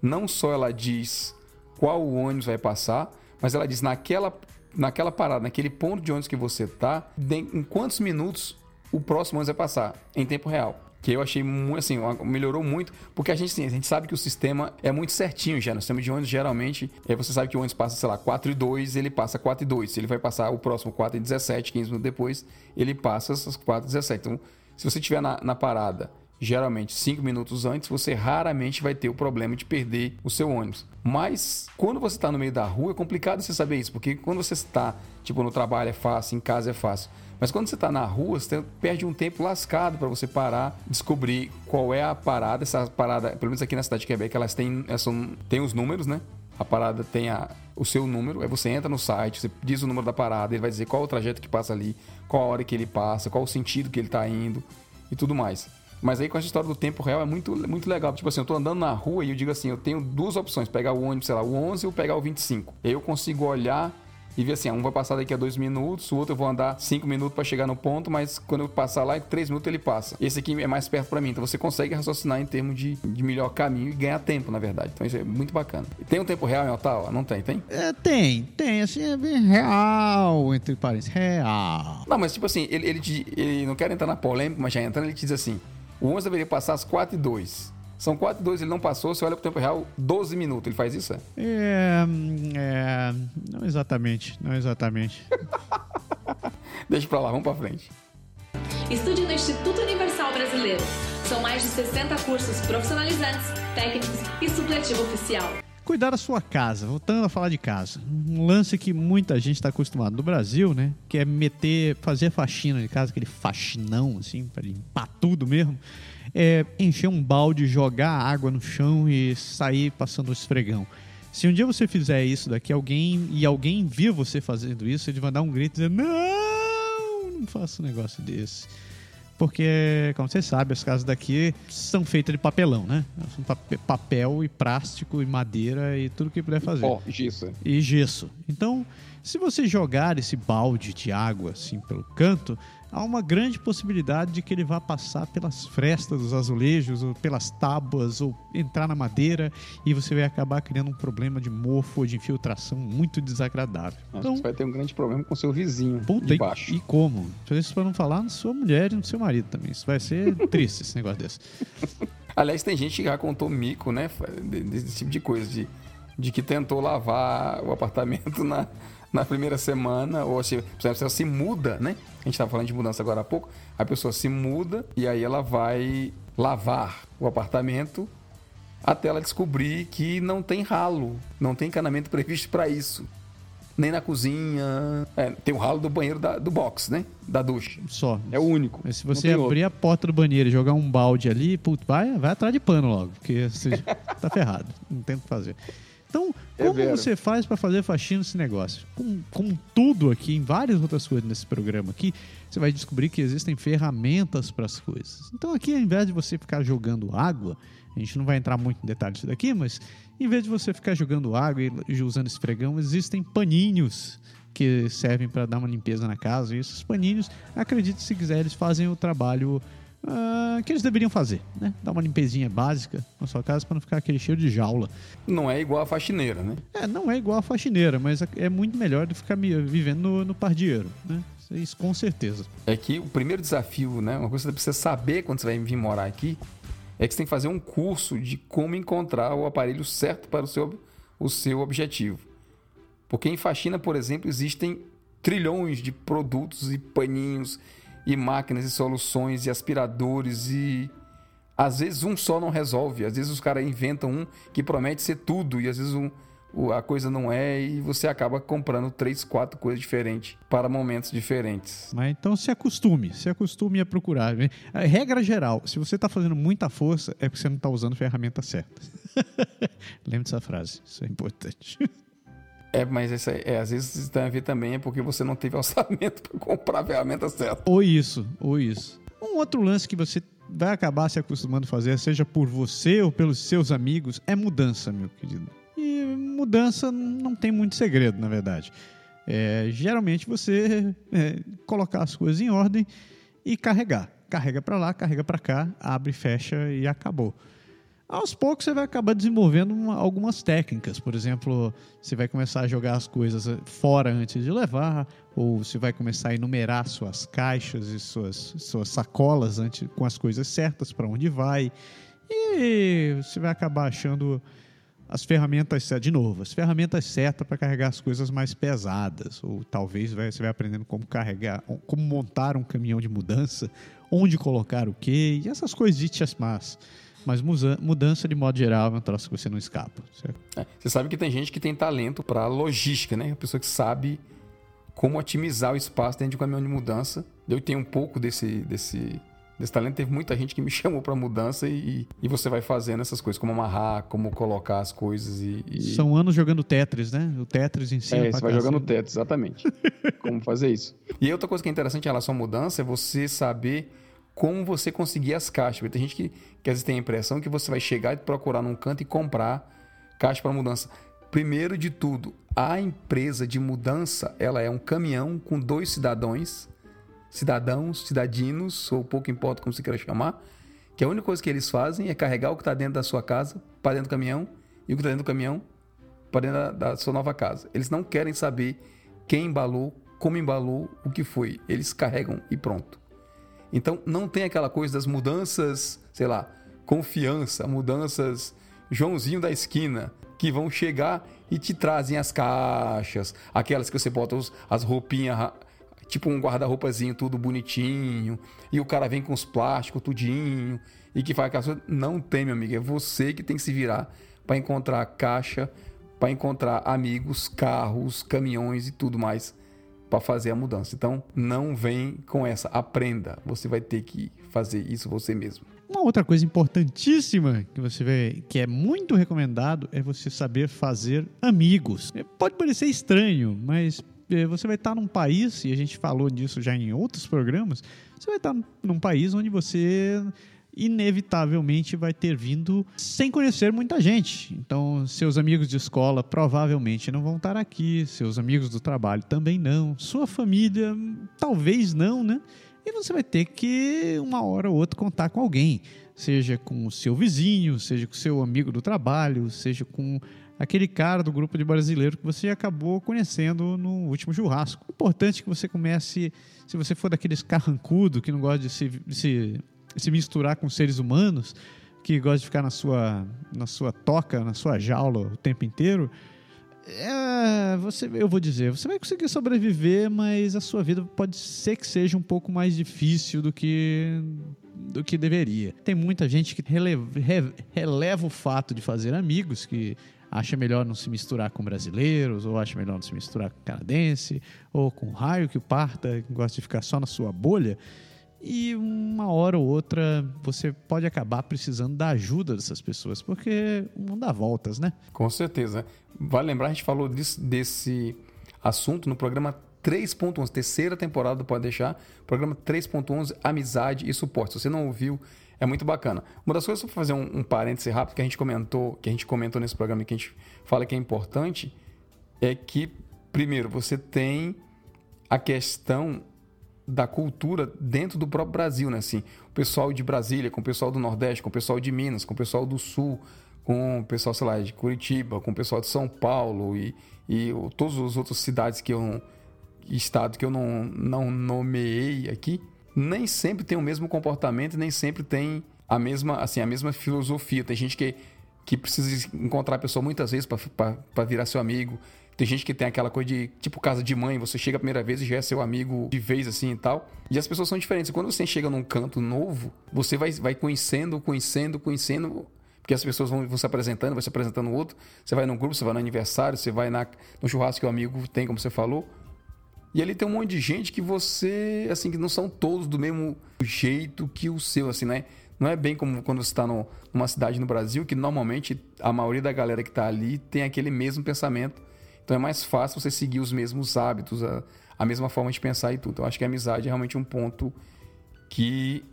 não só ela diz qual o ônibus vai passar, mas ela diz naquela, naquela parada, naquele ponto de ônibus que você tá, de- em quantos minutos o próximo ônibus vai passar em tempo real. Que eu achei muito, assim, melhorou muito, porque a gente, assim, a gente sabe que o sistema é muito certinho já. No sistema de ônibus, geralmente, é, você sabe que o ônibus passa, sei lá, 4 e 2, ele passa 4 e 2. Se ele vai passar o próximo 4 e 17, 15 minutos depois, ele passa essas 4 e 17. Então, se você estiver na, na parada geralmente 5 minutos antes, você raramente vai ter o problema de perder o seu ônibus. Mas quando você está no meio da rua, é complicado você saber isso, porque quando você está, tipo, no trabalho é fácil, em casa é fácil. Mas quando você está na rua, você perde um tempo lascado para você parar, descobrir qual é a parada. Essa parada, pelo menos aqui na cidade de Quebec, elas têm, elas são, têm os números, né? A parada tem a, o seu número, aí você entra no site, você diz o número da parada, ele vai dizer qual o trajeto que passa ali, qual a hora que ele passa, qual o sentido que ele está indo e tudo mais. Mas aí com essa história do tempo real é muito, muito legal. Tipo assim, eu tô andando na rua e eu digo assim, eu tenho duas opções, pegar o ônibus, sei lá, o 11 ou pegar o 25. Aí eu consigo olhar e ver assim, um vai passar daqui a dois minutos, o outro eu vou andar cinco minutos para chegar no ponto, mas quando eu passar lá, em três minutos ele passa. Esse aqui é mais perto para mim, então você consegue raciocinar em termos de, de melhor caminho e ganhar tempo, na verdade. Então isso é muito bacana. Tem um tempo real em Ottawa? Não tem, tem? É, tem, tem, assim, é bem real, entre parênteses, real. Não, mas tipo assim, ele, ele, te- ele não quer entrar na polêmica, mas já entrando, ele te diz assim: o 11 deveria passar às 4 e 2. São 4 e 2, ele não passou, você olha pro tempo real, 12 minutos. Ele faz isso? É? É, é, não exatamente, não exatamente. Deixa pra lá, vamos pra frente. Estude no Instituto Universal Brasileiro. São mais de 60 cursos profissionalizantes, técnicos e supletivo oficial. Cuidar da sua casa, voltando a falar de casa. Um lance que muita gente está acostumado no Brasil, né? Que é meter, fazer faxina de casa, aquele faxinão, assim, para limpar tudo mesmo. É encher um balde, jogar água no chão e sair passando o esfregão. Se um dia você fizer isso daqui, alguém e alguém vir você fazendo isso, ele vai dar um grito dizendo: Não, não faça um negócio desse. Porque, como você sabe, as casas daqui são feitas de papelão, né? Papel e plástico e madeira e tudo que puder fazer. Ó, isso. E gesso. Então, se você jogar esse balde de água assim pelo canto, há uma grande possibilidade de que ele vá passar pelas frestas dos azulejos, ou pelas tábuas, ou entrar na madeira, e você vai acabar criando um problema de mofo ou de infiltração muito desagradável. Então, Você vai ter um grande problema com seu vizinho Puta, de e, baixo. e como? Isso para não falar na sua mulher e no seu marido também. Isso vai ser triste, esse negócio desse. Aliás, tem gente que já contou mico, né? de- Desse tipo de coisa, de, de que tentou lavar o apartamento na, na primeira semana, ou se, por exemplo, se ela se muda, né? A gente estava falando de mudança agora há pouco. A pessoa se muda e aí ela vai lavar o apartamento até ela descobrir que não tem ralo, não tem encanamento previsto para isso. Nem na cozinha. É, tem o ralo do banheiro da- do box, né? Da ducha. Só. É o único. Mas se você abrir a porta do banheiro e jogar um balde ali, putz, vai, vai atrás de pano logo, porque você tá ferrado. Não tem o que fazer. Então, É como vero. você faz para fazer faxina nesse negócio? Com, com tudo aqui, em várias outras coisas nesse programa aqui, você vai descobrir que existem ferramentas para as coisas. Então, aqui, ao invés de você ficar jogando água, a gente não vai entrar muito em detalhes disso daqui, mas em vez de você ficar jogando água e usando esfregão, existem paninhos que servem para dar uma limpeza na casa. E esses paninhos, acredite se quiser, eles fazem o trabalho ah, que eles deveriam fazer, né? Dar uma limpezinha básica na sua casa para não ficar aquele cheiro de jaula. Não é igual a faxineira, né? É, não é igual a faxineira, mas é- é muito melhor do que ficar vivendo no, no pardieiro, né? Isso com certeza. É que o primeiro desafio, né? Uma coisa que você precisa saber quando você vai vir morar aqui é que você tem que fazer um curso de como encontrar o aparelho certo para o seu, o seu objetivo. Porque em faxina, por exemplo, existem trilhões de produtos e paninhos e máquinas e soluções e aspiradores e às vezes um só não resolve, às vezes os caras inventam um que promete ser tudo e às vezes um, a coisa não é e você acaba comprando três, quatro coisas diferentes para momentos diferentes. Mas então se acostume, se acostume a procurar. né? A regra geral, se você está fazendo muita força, é porque você não está usando a ferramenta certa. Lembre dessa frase, isso é importante. É, mas essa, é, às vezes tem a ver também é porque você não teve orçamento para comprar a ferramenta certa. Ou isso, ou isso. Um outro lance que você vai acabar se acostumando a fazer, seja por você ou pelos seus amigos, é mudança, meu querido. E mudança não tem muito segredo, na verdade. É, geralmente você é, colocar as coisas em ordem e carregar. Carrega para lá, carrega para cá, abre, fecha e acabou. Aos poucos você vai acabar desenvolvendo uma- algumas técnicas. Por exemplo, você vai começar a jogar as coisas eh, fora antes de levar, ou você vai começar a enumerar suas caixas e suas, suas sacolas antes, com as coisas certas para onde vai. E você vai acabar achando as ferramentas de novo, as ferramentas certas para carregar as coisas mais pesadas. Ou talvez você vai aprendendo como carregar, como montar um caminhão de mudança, onde colocar o quê, e essas coisitas más. Mas mudança, de modo geral, é um troço que você não escapa. certo? É, Você sabe que tem gente que tem talento para logística, né? A pessoa que sabe como otimizar o espaço dentro de um caminhão de mudança. Eu tenho um pouco desse, desse, desse talento. Teve muita gente que me chamou para mudança e, e você vai fazendo essas coisas, como amarrar, como colocar as coisas e. e- São anos jogando Tetris, né? O Tetris ensina É, pra você vai jogando teto, exatamente. como fazer isso. E outra coisa que é interessante em relação à mudança é você saber como você conseguir as caixas. Tem gente que, que às vezes tem a impressão que você vai chegar e procurar num canto e comprar caixa para mudança. Primeiro de tudo, a empresa de mudança, ela é um caminhão com dois cidadãos, cidadãos, cidadinos, ou pouco importa como você queira chamar, que a única coisa que eles fazem é carregar o que está dentro da sua casa para dentro do caminhão e o que está dentro do caminhão para dentro da, da sua nova casa. Eles não querem saber quem embalou, como embalou, o que foi. Eles carregam e pronto. Então não tem aquela coisa das mudanças, sei lá, confiança, mudanças Joãozinho da esquina, que vão chegar e te trazem as caixas, aquelas que você bota as roupinhas, tipo um guarda-roupazinho tudo bonitinho, e o cara vem com os plásticos tudinho, e que faz aquelas coisas. Não tem, meu amigo, é você que tem que se virar para encontrar caixa, para encontrar amigos, carros, caminhões e tudo mais para fazer a mudança. Então, não vem com essa, aprenda. Você vai ter que fazer isso você mesmo. Uma outra coisa importantíssima que você vê, que é muito recomendado, é você saber fazer amigos. É, Pode parecer estranho, mas é, você vai estar num país, e a gente falou disso já em outros programas, você vai estar num país onde você inevitavelmente vai ter vindo sem conhecer muita gente. Então, seus amigos de escola provavelmente não vão estar aqui, seus amigos do trabalho também não, sua família talvez não, né? E você vai ter que, uma hora ou outra, contar com alguém. Seja com o seu vizinho, seja com o seu amigo do trabalho, seja com aquele cara do grupo de brasileiro que você acabou conhecendo no último churrasco. Importante que você comece, se você for daqueles carrancudo que não gosta de se, de se, se misturar com seres humanos, que gosta de ficar na sua, na sua toca, na sua jaula o tempo inteiro, é, você, eu vou dizer, você vai conseguir sobreviver, mas a sua vida pode ser que seja um pouco mais difícil do que do que deveria. Tem muita gente que releva, re- releva o fato de fazer amigos, que acha melhor não se misturar com brasileiros, ou acha melhor não se misturar com canadense, ou com raio que parta, gosta de ficar só na sua bolha. E uma hora ou outra você pode acabar precisando da ajuda dessas pessoas, porque não dá voltas, né? Com certeza. Vale lembrar, a gente falou disso- desse assunto no programa 3.11, terceira temporada do Pode Deixar, programa 3.11, Amizade e Suporte. Se você não ouviu, é muito bacana. Uma das coisas, só para fazer um, um parêntese rápido, que a gente comentou, que a gente comentou nesse programa e que a gente fala que é importante, é que, primeiro, você tem a questão da cultura dentro do próprio Brasil, né? Assim, o pessoal de Brasília, com o pessoal do Nordeste, com o pessoal de Minas, com o pessoal do Sul, com o pessoal, sei lá, de Curitiba, com o pessoal de São Paulo e, e todas as outras cidades que eu estado que eu não, não nomeei aqui, nem sempre tem o mesmo comportamento, nem sempre tem a mesma, assim, a mesma filosofia. Tem gente que, que precisa encontrar a pessoa muitas vezes para virar seu amigo. Tem gente que tem aquela coisa de, tipo, casa de mãe, você chega a primeira vez e já é seu amigo de vez, assim e tal. E as pessoas são diferentes. Quando você chega num canto novo, você vai, vai conhecendo, conhecendo, conhecendo. Porque as pessoas vão, vão se apresentando, vai se apresentando outro. Você vai num grupo, você vai no aniversário, você vai na, no churrasco que o amigo tem, como você falou. E ali tem um monte de gente que você, assim, que não são todos do mesmo jeito que o seu, assim, né? Não é bem como quando você está numa cidade no Brasil, que normalmente a maioria da galera que está ali tem aquele mesmo pensamento então é mais fácil você seguir os mesmos hábitos, a, a mesma forma de pensar e tudo. Eu acho que a amizade é realmente um ponto que,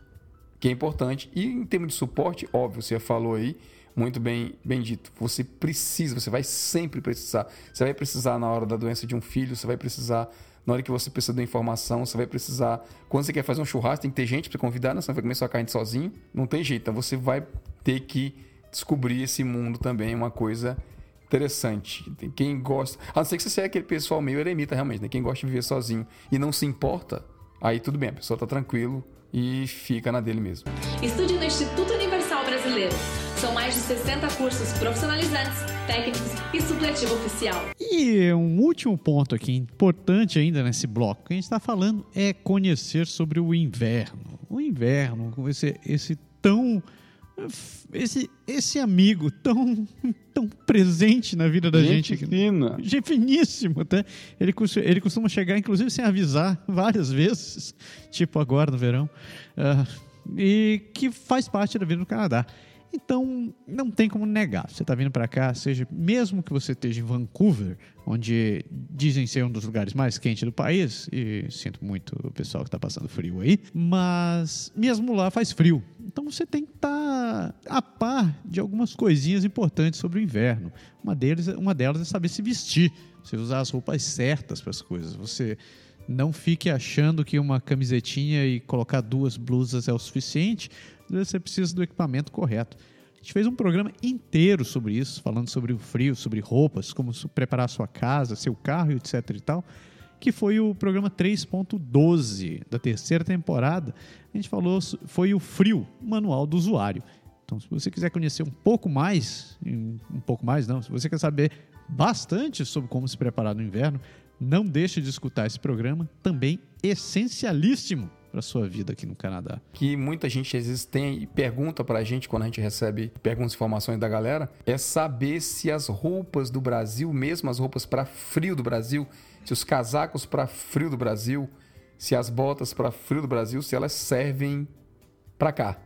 que é importante. E em termos de suporte, óbvio, você falou aí, muito bem, bem dito. Você precisa, você vai sempre precisar. Você vai precisar na hora da doença de um filho, você vai precisar na hora que você precisa da informação, você vai precisar. Quando você quer fazer um churrasco, tem que ter gente para convidar, né? Você não vai comer sua carne sozinho. Não tem jeito. Então você vai ter que descobrir esse mundo também, uma coisa interessante. Quem gosta. A não ser que você seja aquele pessoal meio eremita, realmente, né? Quem gosta de viver sozinho e não se importa, aí tudo bem, a pessoa tá tranquilo e fica na dele mesmo. Estude no Instituto Universal Brasileiro. São mais de 60 cursos profissionalizantes, técnicos e supletivo oficial. E um último ponto aqui, importante ainda nesse bloco, que a gente está falando é conhecer sobre o inverno. O inverno, esse, esse tão esse, esse amigo tão, tão presente na vida da gente. Gente fina. Gente finíssimo, tá? Ele, ele costuma chegar, inclusive, sem avisar várias vezes, tipo agora no verão, uh, e que faz parte da vida no Canadá. Então, não tem como negar. Você está vindo para cá, seja mesmo que você esteja em Vancouver, onde dizem ser um dos lugares mais quentes do país, e sinto muito o pessoal que está passando frio aí, mas mesmo lá faz frio. Então você tem que estar tá a par de algumas coisinhas importantes sobre o inverno. Uma, deles, uma delas é saber se vestir, você usar as roupas certas para as coisas. Você não fique achando que uma camisetinha e colocar duas blusas é o suficiente você precisa do equipamento correto. A gente fez um programa inteiro sobre isso, falando sobre o frio, sobre roupas, como preparar sua casa, seu carro, etc e tal, que foi o programa 3.12 da terceira temporada. A gente falou, foi o frio, manual do usuário. Então, se você quiser conhecer um pouco mais, um pouco mais não, se você quer saber bastante sobre como se preparar no inverno, não deixe de escutar esse programa, também essencialíssimo para sua vida aqui no Canadá. Que muita gente às vezes tem e pergunta para a gente quando a gente recebe perguntas e informações da galera, é saber se as roupas do Brasil, mesmo as roupas para frio do Brasil, se os casacos para frio do Brasil, se as botas para frio do Brasil, se elas servem para cá.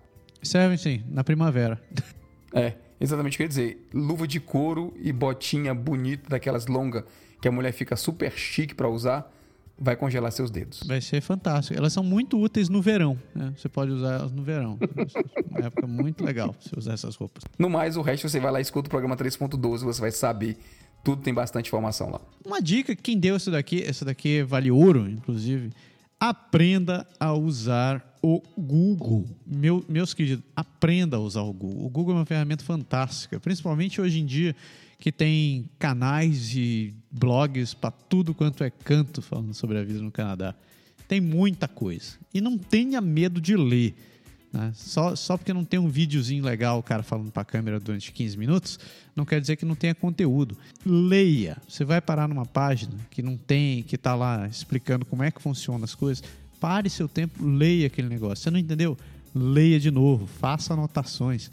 Servem sim, na primavera. É, exatamente o que eu ia dizer. Luva de couro e botinha bonita daquelas longas que a mulher fica super chique para usar vai congelar seus dedos. Vai ser fantástico. Elas são muito úteis no verão. Né? Você pode usar elas no verão. É uma época muito legal você usar essas roupas. No mais, o resto você vai lá e escuta o programa 3.12, você vai saber. Tudo tem bastante informação lá. Uma dica, quem deu essa daqui, essa daqui vale ouro, inclusive. Aprenda a usar o Google. Meu, meus queridos, aprenda a usar o Google. O Google é uma ferramenta fantástica, principalmente hoje em dia que tem canais e blogs para tudo quanto é canto falando sobre a vida no Canadá. Tem muita coisa. E não tenha medo de ler. Né? Só, só porque não tem um videozinho legal, o cara falando para a câmera durante 15 minutos, não quer dizer que não tenha conteúdo. Leia. Você vai parar numa página que não tem, que está lá explicando como é que funcionam as coisas. Pare seu tempo, leia aquele negócio. Você não entendeu? Leia de novo, faça anotações.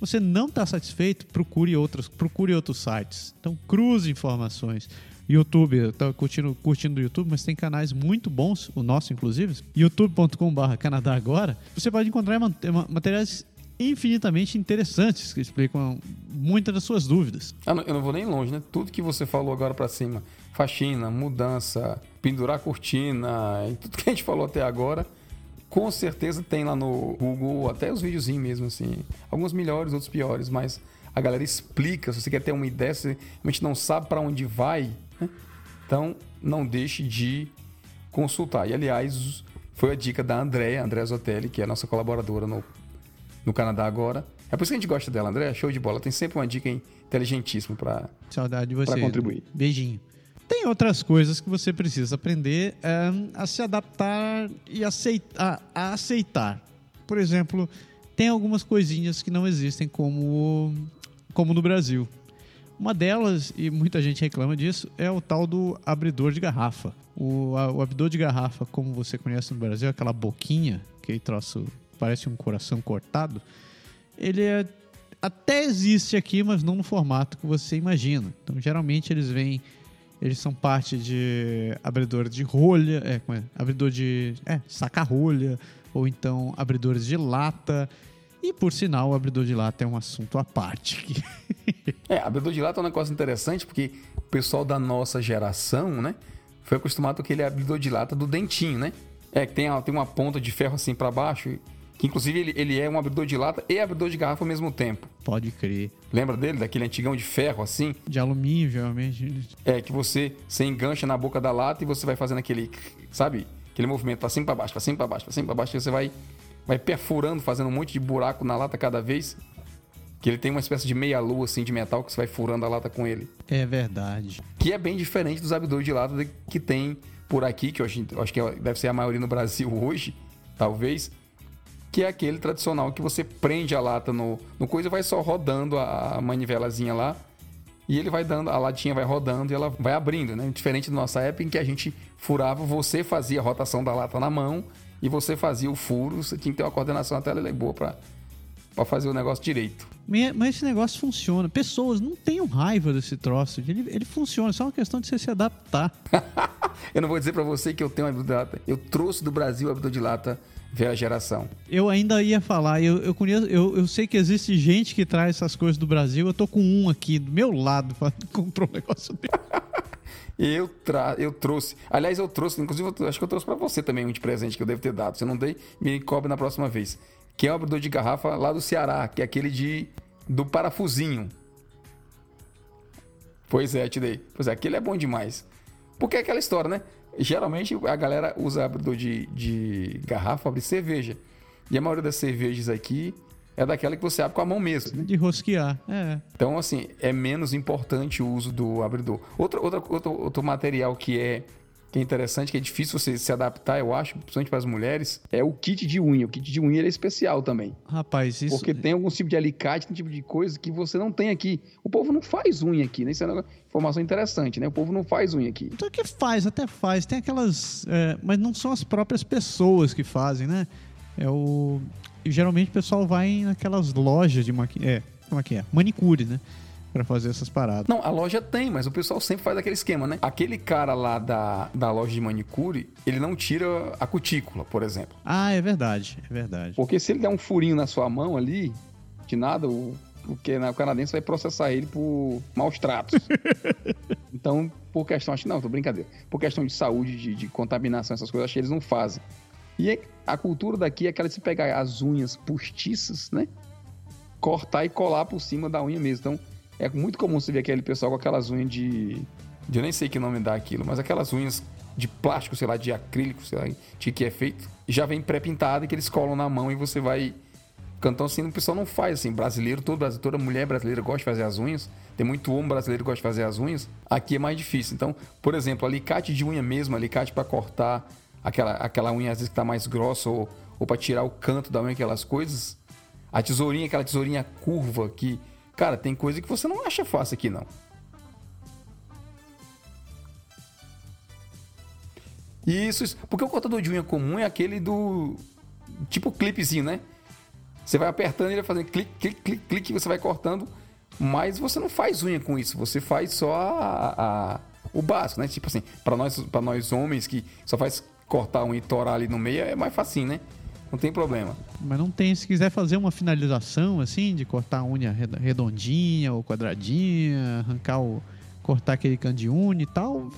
Você não está satisfeito? Procure outros, procure outros sites. Então cruze informações. YouTube, está curtindo, curtindo o YouTube, mas tem canais muito bons, o nosso inclusive, youtube.com.br Canadá Agora. Você pode encontrar materiais infinitamente interessantes que explicam muitas das suas dúvidas. Ah, eu não vou nem longe, né? Tudo que você falou agora para cima, faxina, mudança, pendurar cortina, tudo que a gente falou até agora, com certeza tem lá no Google até os videozinhos mesmo, assim. Alguns melhores, outros piores, mas a galera explica. Se você quer ter uma ideia, se realmente não sabe para onde vai, né? então não deixe de consultar. E aliás, foi a dica da Andréa, Andréa Zotelli, que é a nossa colaboradora no, no Canadá agora. É por isso que a gente gosta dela, Andréa. Show de bola. Tem sempre uma dica inteligentíssima para Saudade de você. Pra contribuir. Beijinho. Tem outras coisas que você precisa aprender é, a se adaptar e aceitar, a aceitar. Por exemplo, tem algumas coisinhas que não existem como, como no Brasil. Uma delas, e muita gente reclama disso, é o tal do abridor de garrafa. O, a- o abridor de garrafa, como você conhece no Brasil, aquela boquinha, aquele troço parece um coração cortado, ele é- até existe aqui, mas não no formato que você imagina. Então, geralmente eles vêm, eles são parte de abridor de rolha, é, é? abridor de, é, saca-rolha, ou então abridores de lata. E por sinal, o abridor de lata é um assunto à parte. É, abridor de lata é um negócio interessante porque o pessoal da nossa geração, né, foi acostumado com aquele abridor de lata do dentinho, né? É, que tem, tem uma ponta de ferro assim pra baixo, que inclusive ele, ele é um abridor de lata e abridor de garrafa ao mesmo tempo. Pode crer. Lembra dele, daquele antigão de ferro assim? De alumínio, geralmente. É, que você se engancha na boca da lata e você vai fazendo aquele, sabe? Aquele movimento pra cima e pra baixo, pra cima e pra baixo, pra cima e pra baixo, que você vai, vai perfurando, fazendo um monte de buraco na lata cada vez. Que ele tem uma espécie de meia-lua assim de metal que você vai furando a lata com ele. É verdade. Que é bem diferente dos abridores de lata que tem por aqui, que eu acho, eu acho que é- deve ser a maioria no Brasil hoje, talvez. Que é aquele tradicional que você prende a lata no, no coisa e vai só rodando a, a manivelazinha lá. E ele vai dando, a latinha vai rodando e ela vai abrindo, né? Diferente da nossa época em que a gente furava, você fazia a rotação da lata na mão e você fazia o furo, você tinha que ter uma coordenação até boa pra, pra fazer o negócio direito. Mas esse negócio funciona. Pessoas não tenham raiva desse troço. Ele, ele funciona, só uma questão de você se adaptar. Eu não vou dizer pra você que eu tenho um abridor de lata. Eu trouxe do Brasil o abridor de lata velha geração. Eu ainda ia falar, eu, eu conheço, eu, eu sei que existe gente que traz essas coisas do Brasil. Eu tô com um aqui do meu lado, comprou um negócio dele. Eu, tra... eu trouxe. Aliás, eu trouxe, inclusive, eu acho que eu trouxe pra você também um de presente que eu devo ter dado. Se eu não dei, me cobre na próxima vez. Que é o abridor de garrafa lá do Ceará, que é aquele de do parafusinho. Pois é, te dei. Pois é, aquele é bom demais. Porque é aquela história, né? Geralmente a galera usa abridor de, de garrafa abrir cerveja. E a maioria das cervejas aqui é daquela que você abre com a mão mesmo. né? De rosquear. É. Então, assim, é menos importante o uso do abridor. Outro, outra, outro, outro material que é, que é interessante, que é difícil você se adaptar, eu acho, principalmente para as mulheres, é o kit de unha. O kit de unha é especial também. Rapaz, isso. Porque tem algum tipo de alicate, tem tipo de coisa que você não tem aqui. O povo não faz unha aqui, né? Isso é uma informação interessante, né? O povo não faz unha aqui. Então que faz, até faz. Tem aquelas. é, mas não são as próprias pessoas que fazem, né? É o. e geralmente o pessoal vai naquelas lojas de maqui... É, como é que é? Manicure, né? Pra fazer essas paradas. Não, a loja tem, mas o pessoal sempre faz aquele esquema, né? Aquele cara lá da, da loja de manicure, ele não tira a cutícula, por exemplo. Ah, é verdade, é verdade. Porque se ele der um furinho na sua mão ali, de nada, o, o, que, né, o canadense vai processar ele por maus tratos. então, por questão, acho que não, tô brincadeira. Por questão de saúde, de, de contaminação, essas coisas, acho que eles não fazem. E é- a cultura daqui é aquela de se pegar as unhas postiças, né? Cortar e colar por cima da unha mesmo. Então, é muito comum você ver aquele pessoal com aquelas unhas de. de eu nem sei que nome dá aquilo, mas aquelas unhas de plástico, sei lá, de acrílico, sei lá, de que é feito, já vem pré-pintada que eles colam na mão e você vai. Então, assim, o pessoal não faz assim. Brasileiro, todo toda mulher brasileira gosta de fazer as unhas. Tem muito homem brasileiro que gosta de fazer as unhas. Aqui é mais difícil. Então, por exemplo, alicate de unha mesmo, alicate para cortar aquela, aquela unha às vezes que tá mais grossa ou, ou para tirar o canto da unha, aquelas coisas. A tesourinha, aquela tesourinha curva que, cara, tem coisa que você não acha fácil aqui não. Isso, isso. porque o cortador de unha comum é aquele do tipo clipezinho, né? Você vai apertando e ele vai fazendo clique, clique, clique, clique, você vai cortando, mas você não faz unha com isso, você faz só a, a- o básico, né? Tipo assim, para nós, para nós homens que só faz cortar unha e torar ali no meio é mais facinho, né? Não tem problema. Mas não tem, se quiser fazer uma finalização assim, de cortar a unha red- redondinha ou quadradinha, arrancar o. cortar aquele unha e tal.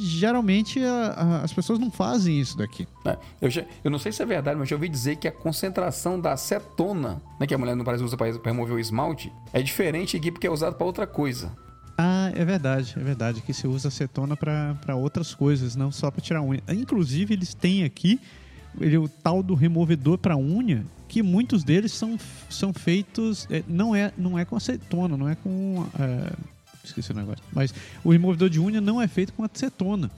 Geralmente a- a- as pessoas não fazem isso daqui. né? Eu, já- eu não sei se é verdade, mas já ouvi dizer que a concentração da acetona, né, que a mulher no Brasil usa para remover o esmalte, é diferente aqui porque é usado para outra coisa. Ah, é verdade, é verdade. Que você usa acetona para outras coisas, não só para tirar unha. Inclusive, eles têm aqui ele, o tal do removedor para unha, que muitos deles são, são feitos. é, não, é, não é com acetona, não é com. é, esqueci o negócio. Mas o removedor de unha não é feito com acetona.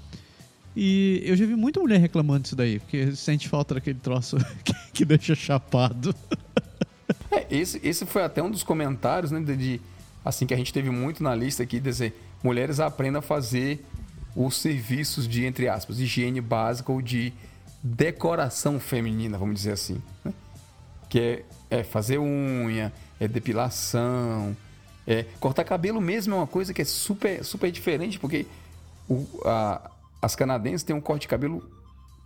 E eu já vi muita mulher reclamando disso daí, porque sente falta daquele troço que, que deixa chapado. É, esse, esse foi até um dos comentários, né? De, de- assim, que a gente teve muito na lista aqui, dizer, mulheres aprendam a fazer os serviços de, entre aspas, higiene básica ou de decoração feminina, vamos dizer assim. né? Que é, é fazer unha, é depilação, é cortar cabelo mesmo é uma coisa que é super, super diferente, porque o- a- as canadenses têm um corte de cabelo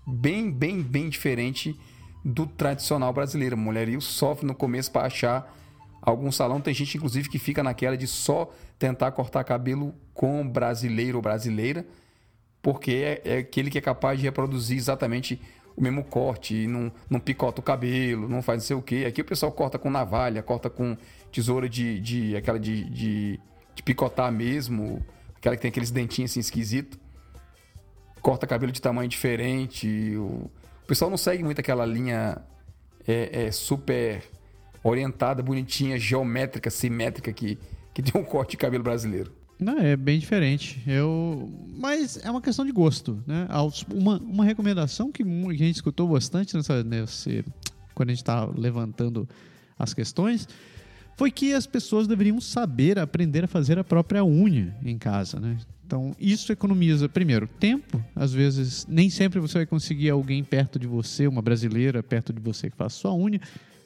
bem, bem, bem diferente do tradicional brasileiro. Mulherio sofre no começo para achar algum salão. Tem gente, inclusive, que fica naquela de só tentar cortar cabelo com brasileiro ou brasileira, porque é, é aquele que é capaz de reproduzir exatamente o mesmo corte, não, não picota o cabelo, não faz não sei o quê. Aqui o pessoal corta com navalha, corta com tesoura de. de aquela de, de, de picotar mesmo, aquela que tem aqueles dentinhos assim esquisitos corta cabelo de tamanho diferente. O, o pessoal não segue muito aquela linha é, é, super orientada, bonitinha, geométrica, simétrica que, que tem um corte de cabelo brasileiro. Não, é bem diferente. Eu... Mas é uma questão de gosto, né? Uma, uma recomendação que a gente escutou bastante nessa, nesse, quando a gente está levantando as questões foi que as pessoas deveriam saber aprender a fazer a própria unha em casa, né? Então, isso economiza, primeiro, tempo. Às vezes, nem sempre você vai conseguir alguém perto de você, uma brasileira perto de você que faça sua unha.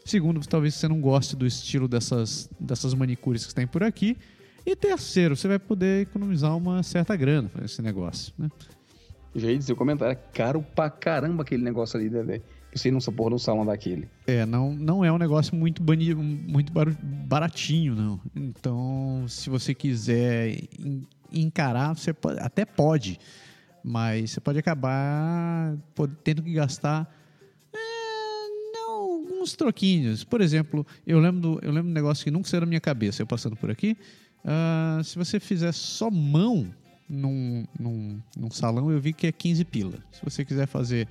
Segundo, talvez você não goste do estilo dessas, dessas manicures que tem por aqui. E terceiro, você vai poder economizar uma certa grana com esse negócio, né? Já ia dizer o comentário, é caro pra caramba aquele negócio ali, Dedé. Você não porra no salão daquele. É, não, não é um negócio muito, muito bar- baratinho, não. Então, se você quiser en- encarar, você pode- até pode, mas você pode acabar tendo que gastar é, alguns troquinhos. Por exemplo, eu lembro, do- eu lembro de um negócio que nunca saiu da minha cabeça, eu passando por aqui. Ah, se você fizer só mão num, num, num salão, eu vi que é 15 pila. Se você quiser fazer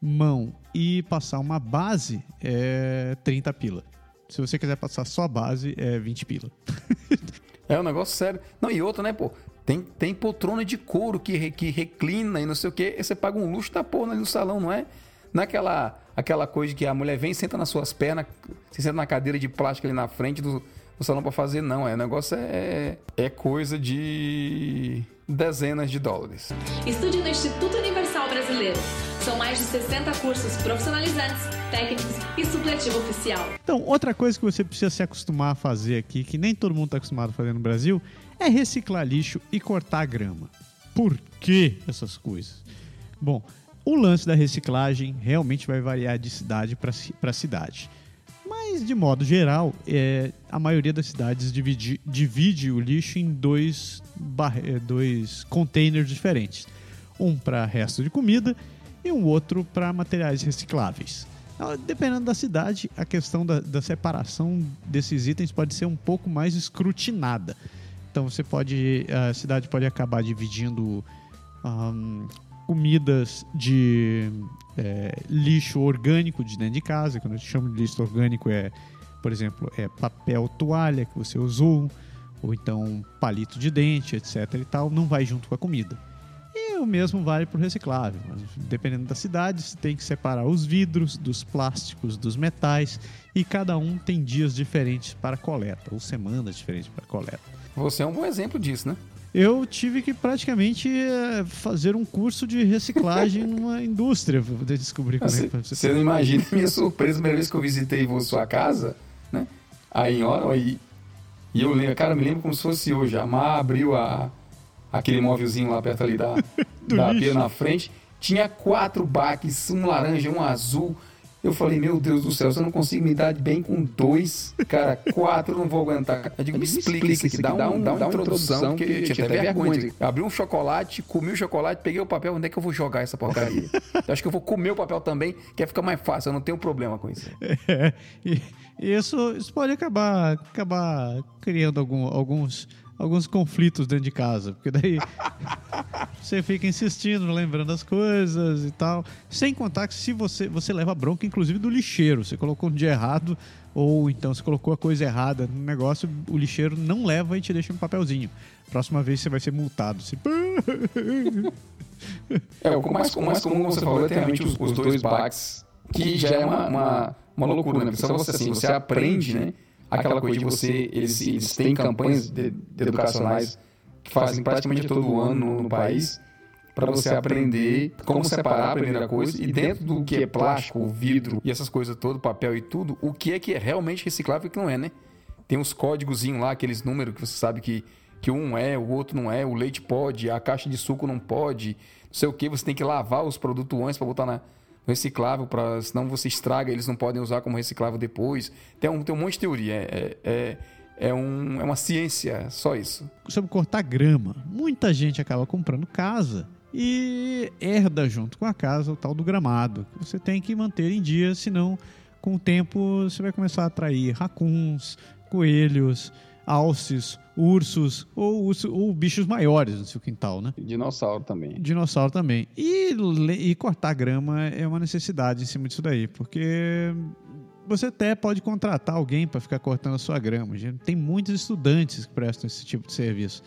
mão e passar uma base, é 30 pila. Se você quiser passar só base, é 20 pila. É um negócio sério. Não, e outra, né, pô? Tem, tem poltrona de couro que, re- que reclina e não sei o quê. E você paga um luxo da porra ali no salão, não é? Não é aquela, coisa que a mulher vem, senta nas suas pernas, se senta na cadeira de plástico ali na frente do salão pra fazer, não. É, o negócio é, é coisa de dezenas de dólares. Estude no Instituto Universal Brasileiro. São mais de 60 cursos profissionalizantes, técnicos e supletivo oficial. Então, outra coisa que você precisa se acostumar a fazer aqui, que nem todo mundo está acostumado a fazer no Brasil, é reciclar lixo e cortar grama. Por que essas coisas? Bom, o lance da reciclagem realmente vai variar de cidade para cidade. Mas, de modo geral, é, a maioria das cidades divide, divide o lixo em dois, eh, dois containers diferentes. Um para resto de comida e um outro para materiais recicláveis. Ah, Dependendo da cidade, a questão da, da separação desses itens pode ser um pouco mais escrutinada. Então você pode, a cidade pode acabar dividindo ahn, comidas de é, lixo orgânico de dentro de casa. Quando eu chamo de lixo orgânico é, por exemplo, é papel toalha que você usou, ou então palito de dente, etc. e tal, não vai junto com a comida. E o mesmo vale para o reciclável. Dependendo da cidade, você tem que separar os vidros dos plásticos, dos metais, e cada um tem dias diferentes para coleta, ou semanas diferentes para coleta. Você é um bom exemplo disso, né? Eu tive que praticamente eh, fazer um curso de reciclagem numa indústria para poder descobrir como é Você, que você você não imagina a minha surpresa a primeira vez que eu visitei sua casa, né? Aí em hora, aí. E eu lembro, cara, eu me lembro como se fosse hoje. A Mar abriu a, aquele móvelzinho lá perto ali da, da pia na frente. Tinha quatro baques, um laranja, um azul. Eu falei, meu Deus do céu, se eu não consigo me dar bem com dois, cara, quatro eu não vou aguentar. Eu digo, me explica isso aqui, dá, um, dá uma introdução, porque eu tinha até vergonha. Abri um chocolate, comi o chocolate, peguei o papel, onde é que eu vou jogar essa porcaria? Eu acho que eu vou comer o papel também, que fica mais fácil, eu não tenho problema com isso. É, e, e isso, isso pode acabar, acabar criando algum- alguns alguns conflitos dentro de casa, porque daí você fica insistindo, lembrando as coisas e tal. Sem contar que se você, você leva bronca, inclusive do lixeiro, você colocou um dia errado, ou então você colocou a coisa errada no negócio, o lixeiro não leva e te deixa um papelzinho. Próxima vez você vai ser multado. Você... É, o mais, o mais comum, você falou, é realmente os, os dois baques, que já é uma, uma, uma loucura, né? Porque só você, assim, você aprende, né? Aquela coisa de você... Eles, eles têm campanhas de, de educacionais que fazem praticamente todo ano no, no país para você aprender como separar a primeira coisa e dentro do que é plástico, vidro e essas coisas todas, papel e tudo, o que é que é realmente reciclável e o que não é, né? Tem uns códigos lá, aqueles números que você sabe que, que um é, o outro não é, o leite pode, a caixa de suco não pode, não sei o que, você tem que lavar os produtos antes para botar na reciclável, para senão você estraga, eles não podem usar como reciclável depois. Tem um, tem um monte de teoria, é, é, é, um, é uma ciência, só isso. Sobre cortar grama, muita gente acaba comprando casa e herda junto com a casa o tal do gramado, você tem que manter em dia, senão com o tempo você vai começar a atrair racuns, coelhos, alces, ursos ou, urso, ou bichos maiores no seu quintal, né? Dinossauro também. Dinossauro também. E, e cortar grama é uma necessidade em cima disso daí, porque você até pode contratar alguém para ficar cortando a sua grama. Tem muitos estudantes que prestam esse tipo de serviço.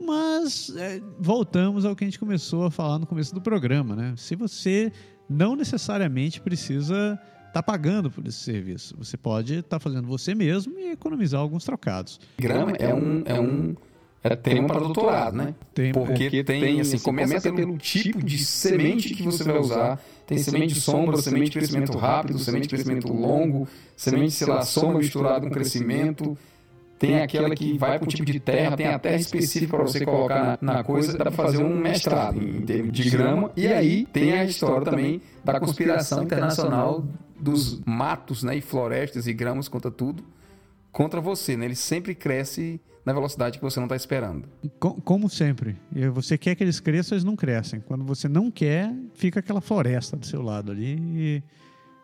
Mas é, voltamos ao que a gente começou a falar no começo do programa, né? Se você não necessariamente precisa estar tá pagando por esse serviço, você pode estar tá fazendo você mesmo e economizar alguns trocados. Grama é um, é um é tema para doutorado, né? Tem, Porque, tem, assim, assim começa, começa pelo tipo de semente que você vai usar. Tem semente de sombra, semente de crescimento rápido, semente de crescimento longo, semente, sei lá, sombra misturada com crescimento tem aquela que vai para o tipo de terra, tem a terra específica para você colocar na, na coisa, dá para fazer um mestrado em termos de grama. E aí tem a história também da conspiração internacional dos matos né, e florestas e gramas contra tudo, contra você. Né? Ele sempre cresce na velocidade que você não está esperando. Como sempre. Você quer que eles cresçam, eles não crescem. Quando você não quer, fica aquela floresta do seu lado ali e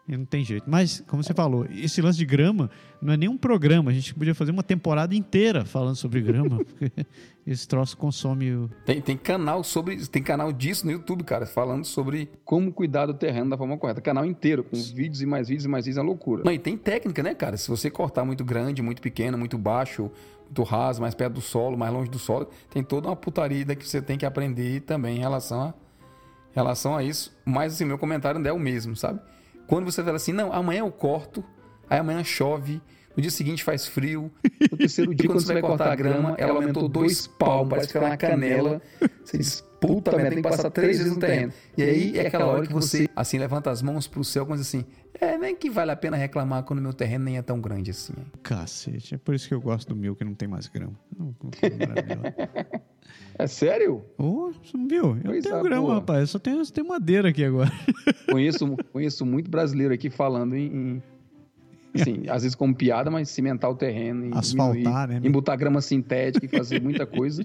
e não tem jeito. Mas, como você falou, esse lance de grama não é nenhum programa. A gente podia fazer uma temporada inteira falando sobre grama, porque esse troço consome o. Tem, tem canal sobre. Tem canal disso no YouTube, cara, falando sobre como cuidar do terreno da forma correta. Canal inteiro, com vídeos e mais vídeos e mais vídeos, é loucura. Não, e tem técnica, né, cara? Se você cortar muito grande, muito pequeno, muito baixo, muito raso, mais perto do solo, mais longe do solo, tem toda uma putaria que você tem que aprender também em relação a, em relação a isso. Mas, assim, meu comentário não é o mesmo, sabe? Quando você fala assim, não, amanhã eu corto, aí amanhã chove, no dia seguinte faz frio, no terceiro dia, quando você vai cortar a grama, ela aumentou dois palmos, parece que ela na canela. Você diz, puta merda, tem que passar três vezes no terreno. E aí é aquela hora que você, assim, levanta as mãos pro céu, como assim, é, nem que vale a pena reclamar quando meu terreno nem é tão grande assim. Cacete, é por isso que eu gosto do meu, que não tem mais grama. Não, não é sério? Oh, você não viu? Eu tenho grama, boa. rapaz. Eu só tenho, só tenho madeira aqui agora. Conheço, conheço muito brasileiro aqui falando em, em assim, às vezes como piada, mas cimentar o terreno. Asfaltar, né? Em botar grama sintética e fazer muita coisa.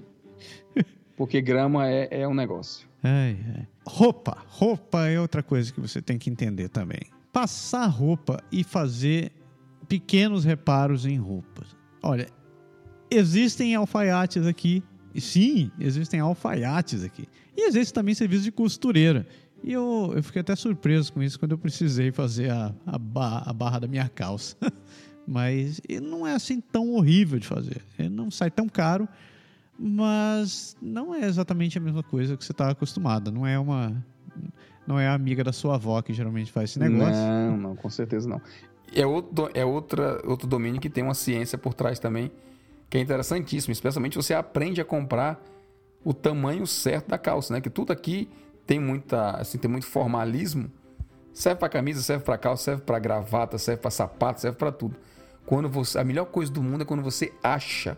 Porque grama é, é um negócio. Ai, ai. Roupa. Roupa é outra coisa que você tem que entender também. Passar roupa e fazer pequenos reparos em roupas. Olha, existem alfaiates aqui sim, existem alfaiates aqui. E existe também serviço de costureira. E eu, eu fiquei até surpreso com isso quando eu precisei fazer a, a, barra, a barra da minha calça. mas não é assim tão horrível de fazer. Ele não sai tão caro, mas não é exatamente a mesma coisa que você está acostumado. Não é uma. Não é a amiga da sua avó que geralmente faz esse negócio. Não, não, com certeza não. É outro, é outra, outro domínio que tem uma ciência por trás também que é interessantíssimo, especialmente você aprende a comprar o tamanho certo da calça, né? Que tudo aqui tem muita, assim, tem muito formalismo. Serve para camisa, serve para calça, serve para gravata, serve para sapato, serve para tudo. Quando você, a melhor coisa do mundo é quando você acha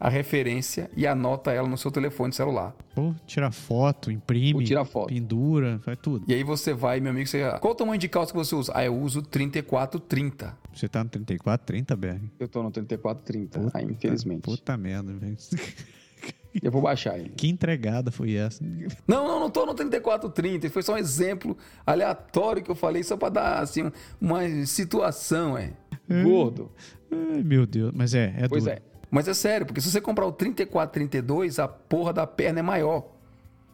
a referência e anota ela no seu telefone celular. Pô, tira foto, imprime, tira foto. pendura, faz tudo. E aí você vai, meu amigo, você... qual o tamanho de calça que você usa? Ah, eu uso 3430. Você tá no 3430, Berg? Eu tô no 3430, puta, ah, infelizmente. Puta merda, velho. Eu vou baixar ele. Que entregada foi essa? Não, não, não tô no 3430. Foi só um exemplo aleatório que eu falei, só pra dar, assim, uma situação, é. Gordo. Ai, meu Deus. Mas é, é Pois duro. é. Mas é sério, porque se você comprar o 34, 32, a porra da perna é maior.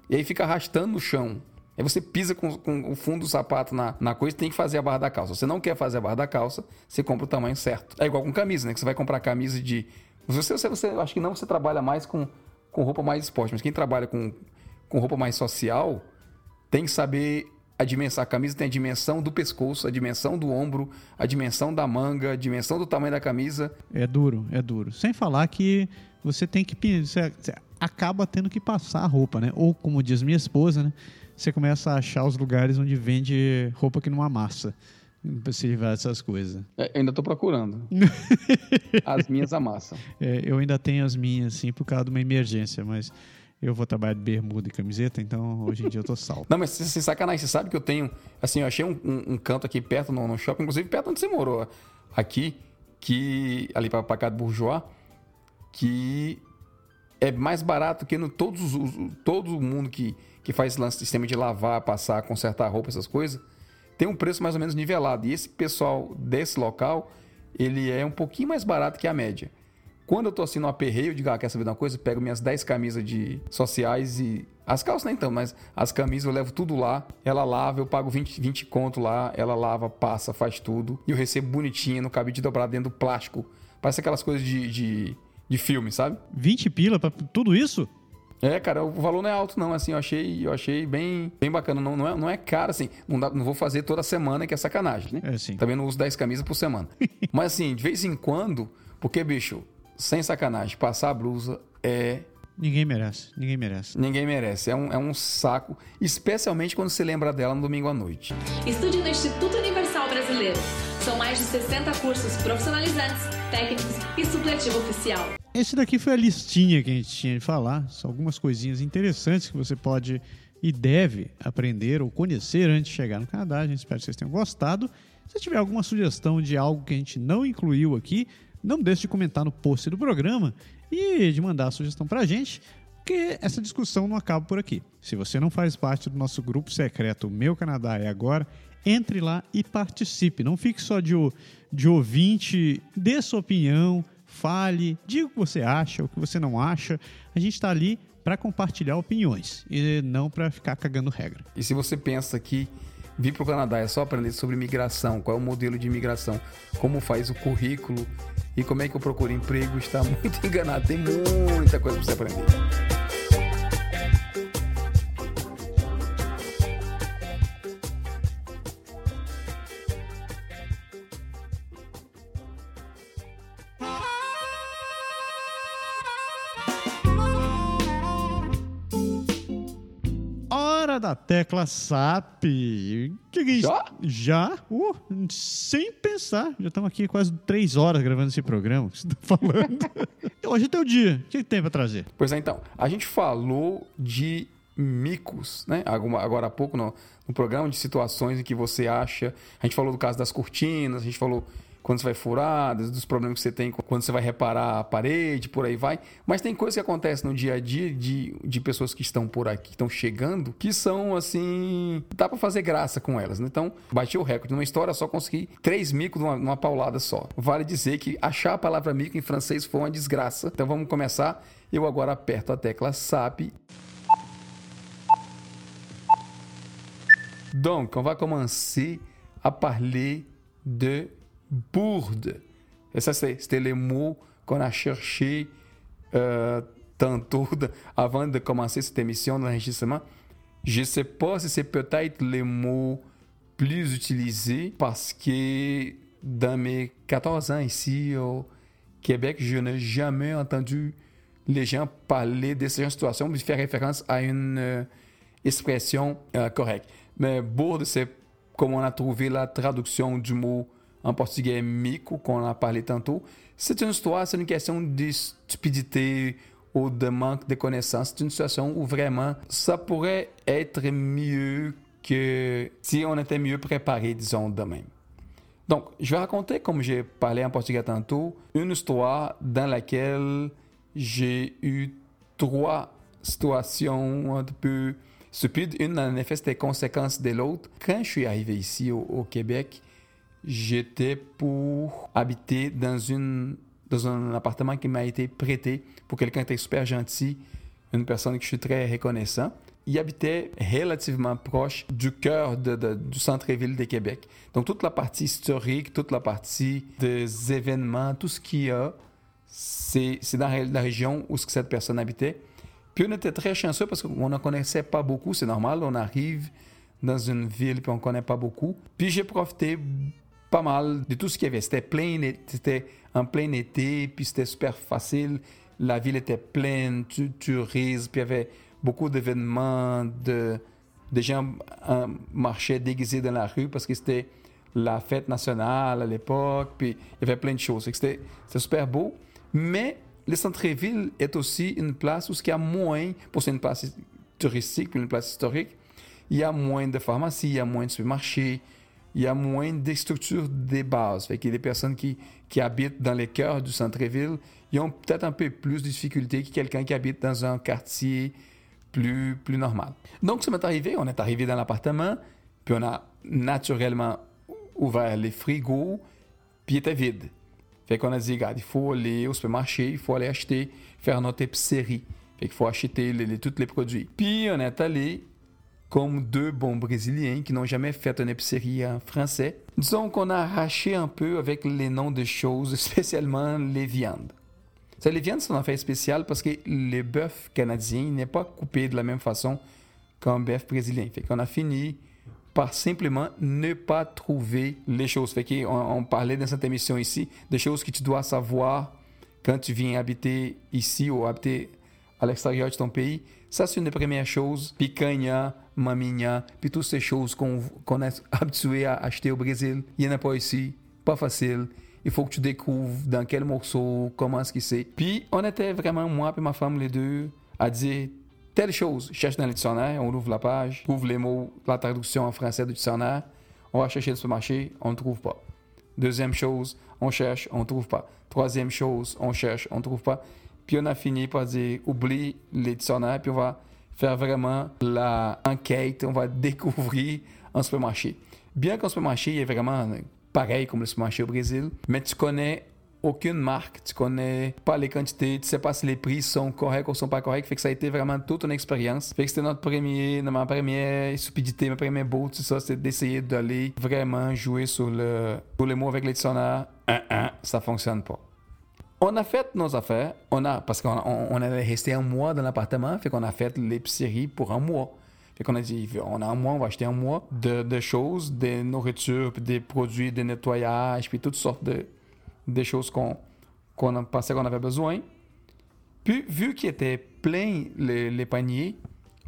E aí fica arrastando no chão. Aí você pisa com, com o fundo do sapato na, na coisa e tem que fazer a barra da calça. Se você não quer fazer a barra da calça, você compra o tamanho certo. É igual com camisa, né? Que você vai comprar camisa de. Você, você, você acho que não você trabalha mais com, com roupa mais esporte, mas quem trabalha com, com roupa mais social tem que saber a dimensão. A camisa tem a dimensão do pescoço, a dimensão do ombro, a dimensão da manga, a dimensão do tamanho da camisa. É duro, é duro. Sem falar que você tem que. Você, acaba tendo que passar a roupa, né? Ou, como diz minha esposa, né? Você começa a achar os lugares onde vende roupa que não amassa. Livrar dessas coisas. É, ainda tô procurando. as minhas amassam. É, eu ainda tenho as minhas, sim, por causa de uma emergência, mas eu vou trabalhar de bermuda e camiseta, então hoje em dia eu tô salvo. Não, mas sem sacanagem, você sabe que eu tenho. Assim, eu achei um, um, um canto aqui perto no, no, shopping, inclusive perto onde você morou, aqui, que. ali pra, pra cá de Bourgeois, que é mais barato que no todos os, todo mundo que, que faz lance sistema de lavar, passar, consertar roupa, essas coisas, tem um preço mais ou menos nivelado. E esse pessoal desse local, ele é um pouquinho mais barato que a média. Quando eu tô assim no aperreio, eu digo, ah, quer saber de uma coisa? Eu pego minhas 10 camisas de sociais e. As calças nem então, mas as camisas eu levo tudo lá. Ela lava, eu pago 20, 20 conto lá. Ela lava, passa, faz tudo. E eu recebo bonitinha no cabide dobrado dentro do plástico. Parece aquelas coisas de, de, de filme, sabe? 20 pila pra tudo isso? É, cara, o valor não é alto, não. Assim, eu achei, eu achei bem, bem bacana. Não, não, é, não é caro, assim. Não, dá, não vou fazer toda semana, que é sacanagem, né? É, sim. Também não uso 10 camisas por semana. Mas, assim, de vez em quando, porque, bicho, sem sacanagem, passar a blusa é. Ninguém merece, ninguém merece. Ninguém merece. É um, é um saco, especialmente quando você lembra dela no domingo à noite. Estude no Instituto Universal Brasileiro. São mais de 60 cursos profissionalizantes, técnicos e supletivo oficial. Esse daqui foi a listinha que a gente tinha de falar. São algumas coisinhas interessantes que você pode e deve aprender ou conhecer antes de chegar no Canadá. A gente espera que vocês tenham gostado. Se tiver alguma sugestão de algo que a gente não incluiu aqui, não deixe de comentar no post do programa e de mandar a sugestão para a gente, porque essa discussão não acaba por aqui. Se você não faz parte do nosso grupo secreto Meu Canadá é Agora, entre lá e participe. Não fique só de, de ouvinte, dê sua opinião, fale, diga o que você acha, o que você não acha. A gente está ali para compartilhar opiniões e não para ficar cagando regra. E se você pensa que vir para o Canadá é só aprender sobre imigração, qual é o modelo de imigração, como faz o currículo e como é que eu procuro emprego, está muito enganado. Tem muita coisa para você aprender. Da tecla SAP. Que que é isso? Já? Já? Uh, sem pensar. Já estamos aqui quase três horas gravando esse programa. O que você está falando? Hoje é teu dia. O que tem para trazer? Pois é, então. A gente falou de micos, né? Agora há pouco no, no programa de situações em que você acha. A gente falou do caso das cortinas, a gente falou quando você vai furar, dos problemas que você tem quando você vai reparar a parede, por aí vai. Mas tem coisas que acontecem no dia a dia de, de pessoas que estão por aqui, que estão chegando, que são assim. dá pra fazer graça com elas, né? Então, bati o recorde. Numa história só consegui três micos numa, numa paulada só. Vale dizer que achar a palavra mico em francês foi uma desgraça. Então vamos começar. Eu agora aperto a tecla SAP Donc, on va commencer à parler de bourde. Et ça, c'était le mot qu'on a cherché euh, tantôt avant de commencer cette émission d'enregistrement. Je ne sais pas si c'est peut-être le mot plus utilisé parce que dans mes 14 ans ici au Québec, je n'ai jamais entendu les gens parler de ce genre de situation, mais faire référence à une euh, expression euh, correcte. Mais bourde, c'est comme on a trouvé la traduction du mot en portugais mico, qu'on a parlé tantôt. C'est une histoire, c'est une question de stupidité ou de manque de connaissances. C'est une situation où vraiment ça pourrait être mieux que si on était mieux préparé, disons, de même. Donc, je vais raconter, comme j'ai parlé en portugais tantôt, une histoire dans laquelle j'ai eu trois situations un peu stupides. Une, en effet, c'était conséquence de l'autre. Quand je suis arrivé ici au Québec, j'étais pour habiter dans une dans un appartement qui m'a été prêté pour quelqu'un qui était super gentil, une personne que je suis très reconnaissant. Il habitait relativement proche du cœur de- du centre-ville de Québec. Donc toute la partie historique, toute la partie des événements, tout ce qu'il y a, c'est dans la région où cette personne habitait. Puis on était très chanceux parce qu'on ne connaissait pas beaucoup, c'est normal, on arrive dans une ville puis on ne connaît pas beaucoup. Puis j'ai profité pas mal de tout ce qu'il y avait. C'était plein, c'était en plein été, puis c'était super facile. La ville était pleine, tu, tourisme, puis il y avait beaucoup d'événements, de, des gens euh, marchaient déguisés dans la rue parce que c'était la fête nationale à l'époque, puis il y avait plein de choses. C'était super beau. Mais le centre-ville est aussi une place où il y a moins, pour c'est une place touristique, une place historique, il y a moins de pharmacies, il y a moins de supermarchés, il y a moins de structures des bases. Fait que les personnes qui, qui habitent dans les cœurs du centre-ville, ils ont peut-être un peu plus de difficultés que quelqu'un qui habite dans un quartier plus, plus normal. Donc, ça m'est arrivé, on est arrivé dans l'appartement, puis on a naturellement ouvert les frigos, puis il était vide. Fait qu'on a dit, regarde, il faut aller au supermarché, il faut aller acheter, faire notre épicerie. Fait qu'il faut acheter les- tous les produits. Puis on est allé comme deux bons Brésiliens qui n'ont jamais fait une épicerie en français. Disons qu'on a arraché un peu avec les noms de choses, spécialement les viandes. Ça, les viandes, c'est un affaire spéciale parce que le bœuf canadien n'est pas coupé de la même façon qu'un bœuf brésilien. Fait qu'on a fini par simplement ne pas trouver les choses. Fait qu'on on parlait dans cette émission ici des choses que tu dois savoir quand tu viens habiter ici ou habiter à l'extérieur de ton pays. Ça, c'est une des premières choses. Picanha, maminha, puis toutes ces choses qu'on est habitué à acheter au Brésil. Il n'y en a pas ici. Pas facile. Il faut que tu découvres dans quel morceau, comment est-ce que c'est. Puis, on était vraiment, moi et ma femme, les deux, à dire telle chose. Cherche dans le dictionnaire, on ouvre la page, ouvre les mots, la traduction en français du dictionnaire. On va chercher le supermarché, on ne trouve pas. Deuxième chose, on cherche, on ne trouve pas. Troisième chose, on cherche, on ne trouve pas. Puis on a fini par dire, oublie les dictionnaires, puis on va faire vraiment la enquête, on va découvrir un supermarché. Bien qu'un supermarché est vraiment pareil comme le supermarché au Brésil, mais tu connais aucune marque, tu connais pas les quantités, tu sais pas si les prix sont corrects ou sont pas corrects, fait que ça a été vraiment toute une expérience. Fait que c'était notre premier, ma première stupidité, ma première beau, tout ça, c'était d'essayer d'aller vraiment jouer sur le, sur les mots avec les dictionnaires. Un, un, ça fonctionne pas. On a fait nos affaires, on a, parce qu'on on, allait rester un mois dans l'appartement, fait qu'on a fait l'épicerie pour un mois. Fait qu'on a dit, on a un mois, on va acheter un mois de, de choses, des nourritures, des produits de nettoyage, puis toutes sortes de, choses qu'on pensait qu'on avait besoin. Puis, vu qu'il était plein les, les paniers,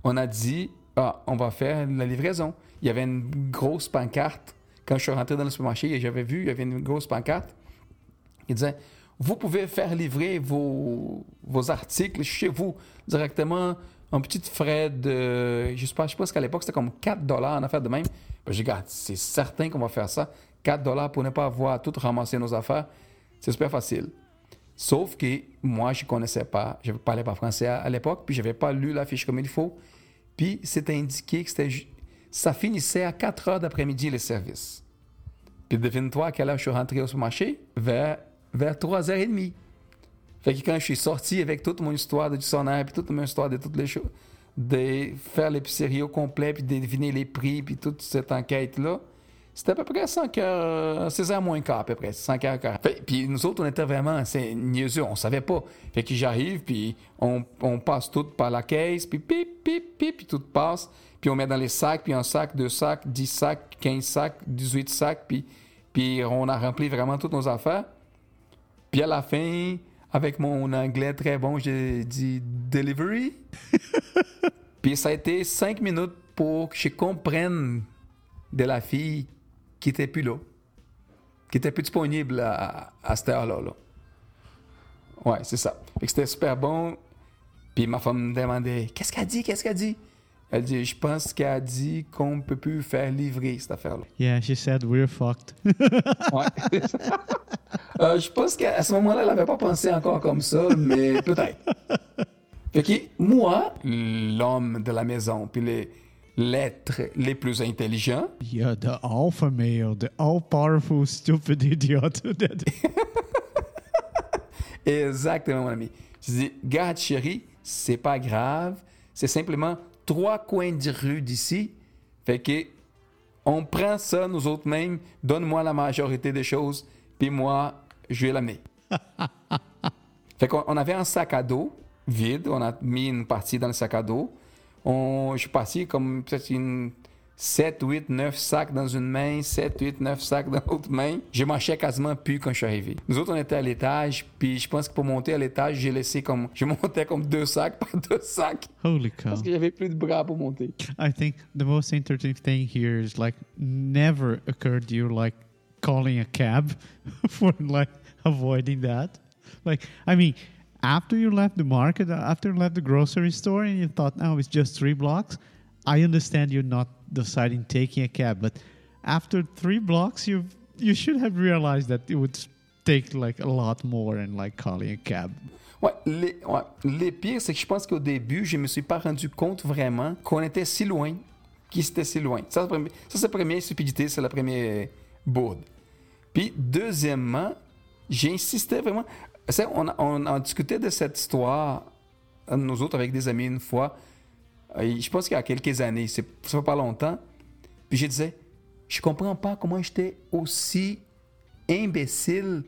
on a dit, ah, on va faire la livraison. Il y avait une grosse pancarte. Quand je suis rentré dans le supermarché, j'avais vu, il y avait une grosse pancarte. Il disait, vous pouvez faire livrer vos, vos articles chez vous directement un petit frais de, je sais pas, je pense qu'à l'époque c'était comme 4 dollars en affaire de même. Ben, j'ai dit, c'est certain qu'on va faire ça. 4 dollars pour ne pas avoir tout ramassé nos affaires. C'est super facile. Sauf que moi, je ne connaissais pas, je ne parlais pas français à, à l'époque, puis je n'avais pas lu la fiche comme il faut. Puis c'était indiqué que c'était, ça finissait à 4 heures d'après-midi le service. Puis devine-toi à quelle heure je suis rentré au supermarché? Vers, vers 3h30. Fait que quand je suis sorti avec toute mon histoire de dictionnaire, puis toute mon histoire de toutes les choses, de faire l'épicerie au complet, puis de deviner les prix, puis toute cette enquête-là, c'était à peu près 5 heures, 16 heures moins quart à peu près, 5 heures quart. Fait, puis nous autres, on était vraiment, niaiseux, on savait pas. Fait que j'arrive, puis on, on passe tout par la caisse, puis pip, pip, pip, puis tout passe. Puis on met dans les sacs, puis un sac, deux sacs, 10 sacs, 15 sacs, 18 sacs, puis, puis on a rempli vraiment toutes nos affaires. Puis à la fin, avec mon anglais très bon, j'ai dit delivery. Puis ça a été cinq minutes pour que je comprenne de la fille qui était plus là, qui était plus disponible à, à cette heure-là. là. Ouais, c'est ça. Fait que c'était super bon. Puis ma femme me demandait Qu'est-ce qu'elle dit Qu'est-ce qu'elle dit? Elle dit Je pense qu'elle a dit qu'on ne peut plus faire livrer cette affaire-là. Yeah, she said we're fucked. Ouais. Euh, je pense qu'à ce moment-là, elle n'avait pas pensé encore comme ça, mais peut-être. Fait que moi, l'homme de la maison, puis les l'être les plus intelligents, yeah, the alpha male, the all powerful stupid idiot. Exactement, mon ami. Je dis, garde chérie, c'est pas grave. C'est simplement trois coins de rue d'ici. Fait que on prend ça, nous autres mêmes, donne-moi la majorité des choses, puis moi, je vais l'amener. fait qu'on on avait un sac à dos vide, on a mis une partie dans le sac à dos. On, je suis parti comme peut-être une 7, 8, 9 sacs dans une main, 7, 8, 9 sacs dans l'autre main. Je marchais quasiment plus quand je suis arrivé. Nous autres, on était à l'étage, puis je pense que pour monter à l'étage, j'ai laissé comme. Je montais comme deux sacs par deux sacs. Holy cow. Parce que j'avais plus de bras pour monter. I think the most interesting thing here is like never occurred to you like calling a cab for like avoiding that. Like, I mean, after you left the market, after you left the grocery store, and you thought, oh, it's just three blocks. I understand you're not deciding taking a cab, but after three blocks, you you should have realized that it would take like a lot more and like calling a cab. Ouais, les, ouais. les pires, c'est que je pense qu'au début, je me suis pas rendu compte vraiment qu'on était si loin, qu'ils étaient si loin. Ça, c'est la première- stupidité, c'est la première bourde. Puis, deuxièmement, j'ai insisté vraiment. On, a, on a discuté de cette histoire, nous autres, avec des amis une fois. Euh, Je pense qu'il y a quelques années, c'est fait pas longtemps. Puis je disais, je comprends pas comment j'étais aussi imbécile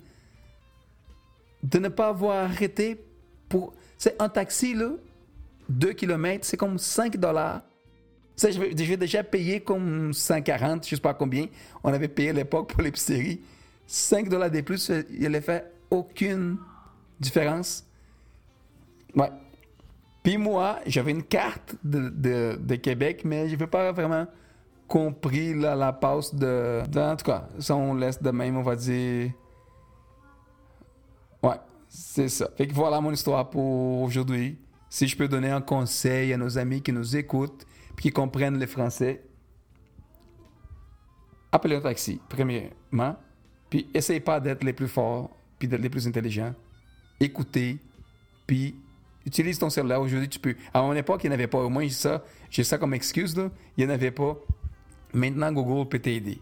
de ne pas avoir arrêté pour. C'est un taxi, là, 2 km, c'est comme 5 dollars. Je vais, déjà payer comme 140, je sais pas combien. On avait payé à l'époque pour l'épicerie. 5 dollars de plus, il n'allait faire aucune différence. Ouais. Puis moi, j'avais une carte de, de- Québec, mais je n'avais pas vraiment compris la, passe de, de- En tout cas, ça, on laisse de même, on va dire. Ouais, c'est ça. Fait que voilà mon histoire pour aujourd'hui. Si je peux donner un conseil à nos amis qui nous écoutent puis qui comprennent le français, appelez un taxi, premièrement. Puis essayez pas d'être les plus forts puis d'être les plus intelligents. Écoutez, puis utilise ton cellulaire. Aujourd'hui, tu peux. À mon époque, il n'y en avait pas. Au moins, j'ai ça, j'ai ça comme excuse. Là. Il n'y en avait pas. Maintenant, Google peut t'aider.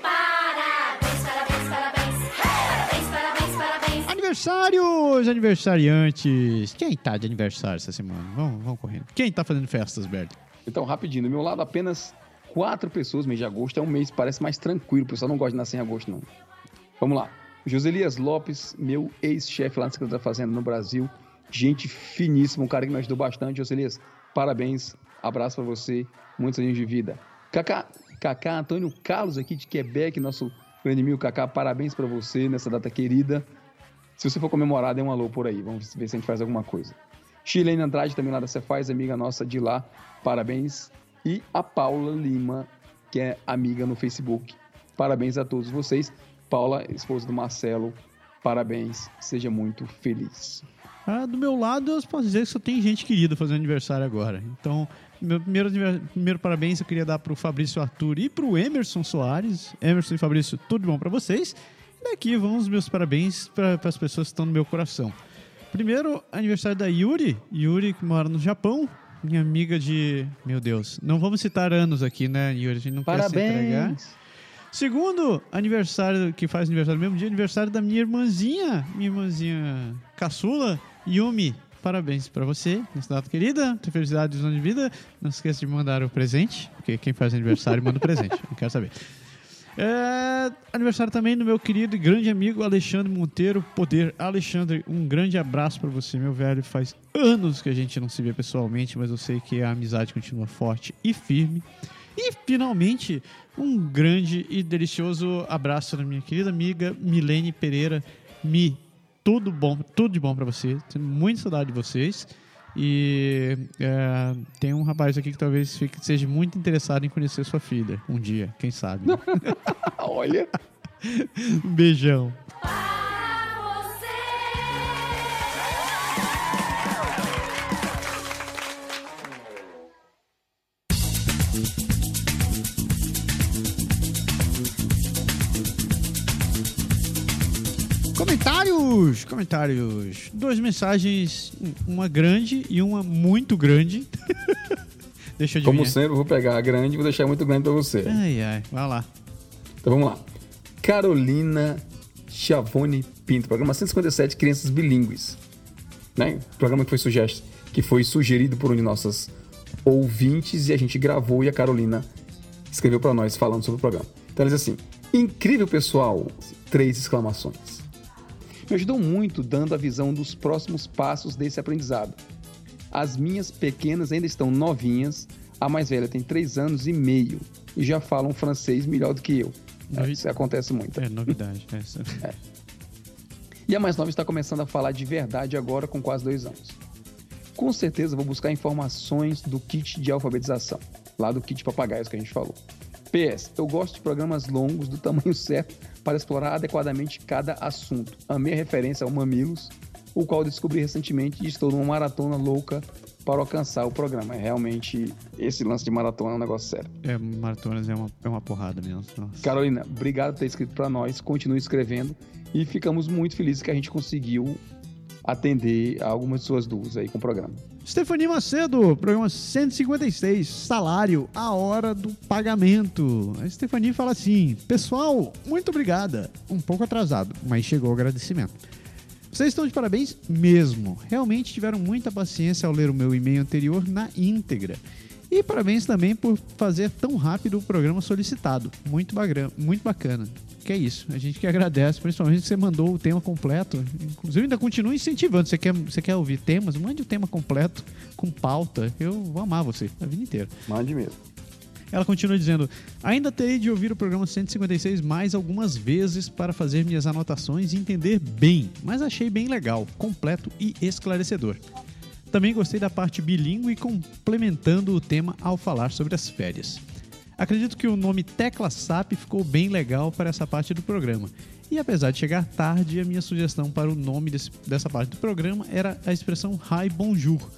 Parabéns, parabéns, parabéns. Parabéns, parabéns, parabéns. Aniversários, aniversariantes. Quem tá de aniversário essa semana? Vamos, vamos correndo. Quem tá fazendo festas, Berto? Então, rapidinho, do meu lado, apenas quatro pessoas. Mês de agosto é um mês, parece mais tranquilo. O pessoal não gosta de nascer em agosto, não. Vamos lá. Joselias Lopes, meu ex-chefe lá na Secretaria da Fazenda no Brasil. Gente finíssima, um cara que me ajudou bastante. Joselias, parabéns. Abraço pra você. Muitos anos de vida. Kaká, Kaká Antônio Carlos aqui de Quebec, nosso grande amigo Kaká. Parabéns pra você nessa data querida. Se você for comemorar, dê um alô por aí. Vamos ver se a gente faz alguma coisa. Chilene Andrade, também lá da Cefaz, amiga nossa de lá. Parabéns. E a Paula Lima, que é amiga no Facebook. Parabéns a todos vocês. Paula, esposa do Marcelo, parabéns. Seja muito feliz. Ah, do meu lado, eu posso dizer que só tem gente querida fazendo aniversário agora. Então, meu primeiro, primeiro parabéns eu queria dar pro Fabrício Arthur e pro Emerson Soares. Emerson e Fabrício, tudo bom pra vocês. E daqui vão os meus parabéns para as pessoas que estão no meu coração. Primeiro, aniversário da Yuri. Yuri, que mora no Japão. Minha amiga de. Meu Deus. Não vamos citar anos aqui, né, Yuri? A gente não quer se entregar. Segundo, aniversário, que faz aniversário no mesmo dia, aniversário da minha irmãzinha, minha irmãzinha caçula, Yumi. Parabéns pra você, nessa data querida. Muita felicidade e de vida. Não se esqueça de mandar o presente, porque quem faz aniversário manda o presente. Não quero saber. É, aniversário também do meu querido e grande amigo Alexandre Monteiro Poder. Alexandre, um grande abraço pra você, meu velho. Faz anos que a gente não se vê pessoalmente, mas eu sei que a amizade continua forte e firme. E finalmente, um grande e delicioso abraço da minha querida amiga Milene Pereira. Mi, tudo bom, tudo de bom pra você. Tenho muita saudade de vocês. E é, tem um rapaz aqui que talvez fique, seja muito interessado em conhecer sua filha um dia, quem sabe. né? Olha, um beijão. Comentários! Comentários. Duas mensagens, uma grande e uma muito grande. Deixa eu como sempre, eu vou pegar a grande e vou deixar muito grande pra você. Ai, ai, vai lá. Então vamos lá. Carolina Chiavone Pinto, programa 157 Crianças Bilíngues. Né? Programa que foi, sugest... que foi sugerido por um de nossas ouvintes e a gente gravou e a Carolina escreveu para nós falando sobre o programa. Então ela diz assim: Incrível pessoal! Três exclamações. Me ajudou muito dando a visão dos próximos passos desse aprendizado. As minhas pequenas ainda estão novinhas, a mais velha tem três anos e meio e já falam francês melhor do que eu. Novi- Isso acontece muito. É novidade. Essa. E a mais nova está começando a falar de verdade agora com quase dois anos. Com certeza vou buscar informações do kit de alfabetização, lá do kit papagaios que a gente falou. PS, eu gosto de programas longos do tamanho certo para explorar adequadamente cada assunto. A referência ao Mamilos, o qual descobri recentemente e estou numa maratona louca para alcançar o programa. É realmente esse lance de maratona é um negócio sério. É, maratonas é uma, é uma porrada mesmo. Nossa. Carolina, obrigado por ter escrito para nós. Continue escrevendo e ficamos muito felizes que a gente conseguiu atender algumas de suas dúvidas aí com o programa. Stephanie Macedo, programa 156, salário, a hora do pagamento. A Stephanie fala assim: Pessoal, muito obrigada. Um pouco atrasado, mas chegou o agradecimento. Vocês estão de parabéns mesmo. Realmente tiveram muita paciência ao ler o meu e-mail anterior na íntegra. E parabéns também por fazer tão rápido o programa solicitado. Muito, bagra- muito bacana. Que é isso. A gente que agradece, principalmente que você mandou o tema completo. Inclusive, ainda continua incentivando. Você quer, você quer ouvir temas? Mande o tema completo, com pauta. Eu vou amar você a vida inteira. Mande mesmo. Ela continua dizendo: Ainda terei de ouvir o programa 156 mais algumas vezes para fazer minhas anotações e entender bem, mas achei bem legal, completo e esclarecedor. Também gostei da parte bilíngue complementando o tema ao falar sobre as férias. Acredito que o nome Tecla SAP ficou bem legal para essa parte do programa. E apesar de chegar tarde, a minha sugestão para o nome desse- dessa parte do programa era a expressão Hi Bonjour,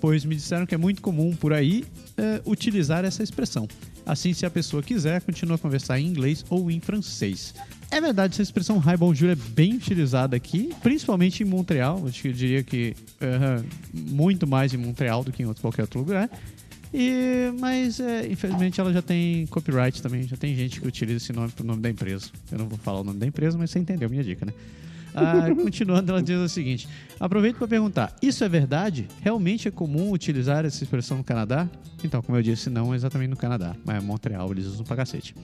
pois me disseram que é muito comum por aí eh, utilizar essa expressão. Assim, se a pessoa quiser, continua a conversar em inglês ou em francês. É verdade, essa expressão Hi Bonjour é bem utilizada aqui, principalmente em Montreal. Acho que eu diria que eh, muito mais em Montreal do que em outro, qualquer outro lugar. E, mas, é, infelizmente, ela já tem copyright também. Já tem gente que utiliza esse nome pro nome da empresa. Eu não vou falar o nome da empresa, mas você entendeu minha dica, né? Ah, continuando, ela diz o seguinte: aproveito para perguntar: isso é verdade? Realmente é comum utilizar essa expressão no Canadá? Então, como eu disse, não exatamente no Canadá, mas em Montreal eles usam pra cacete.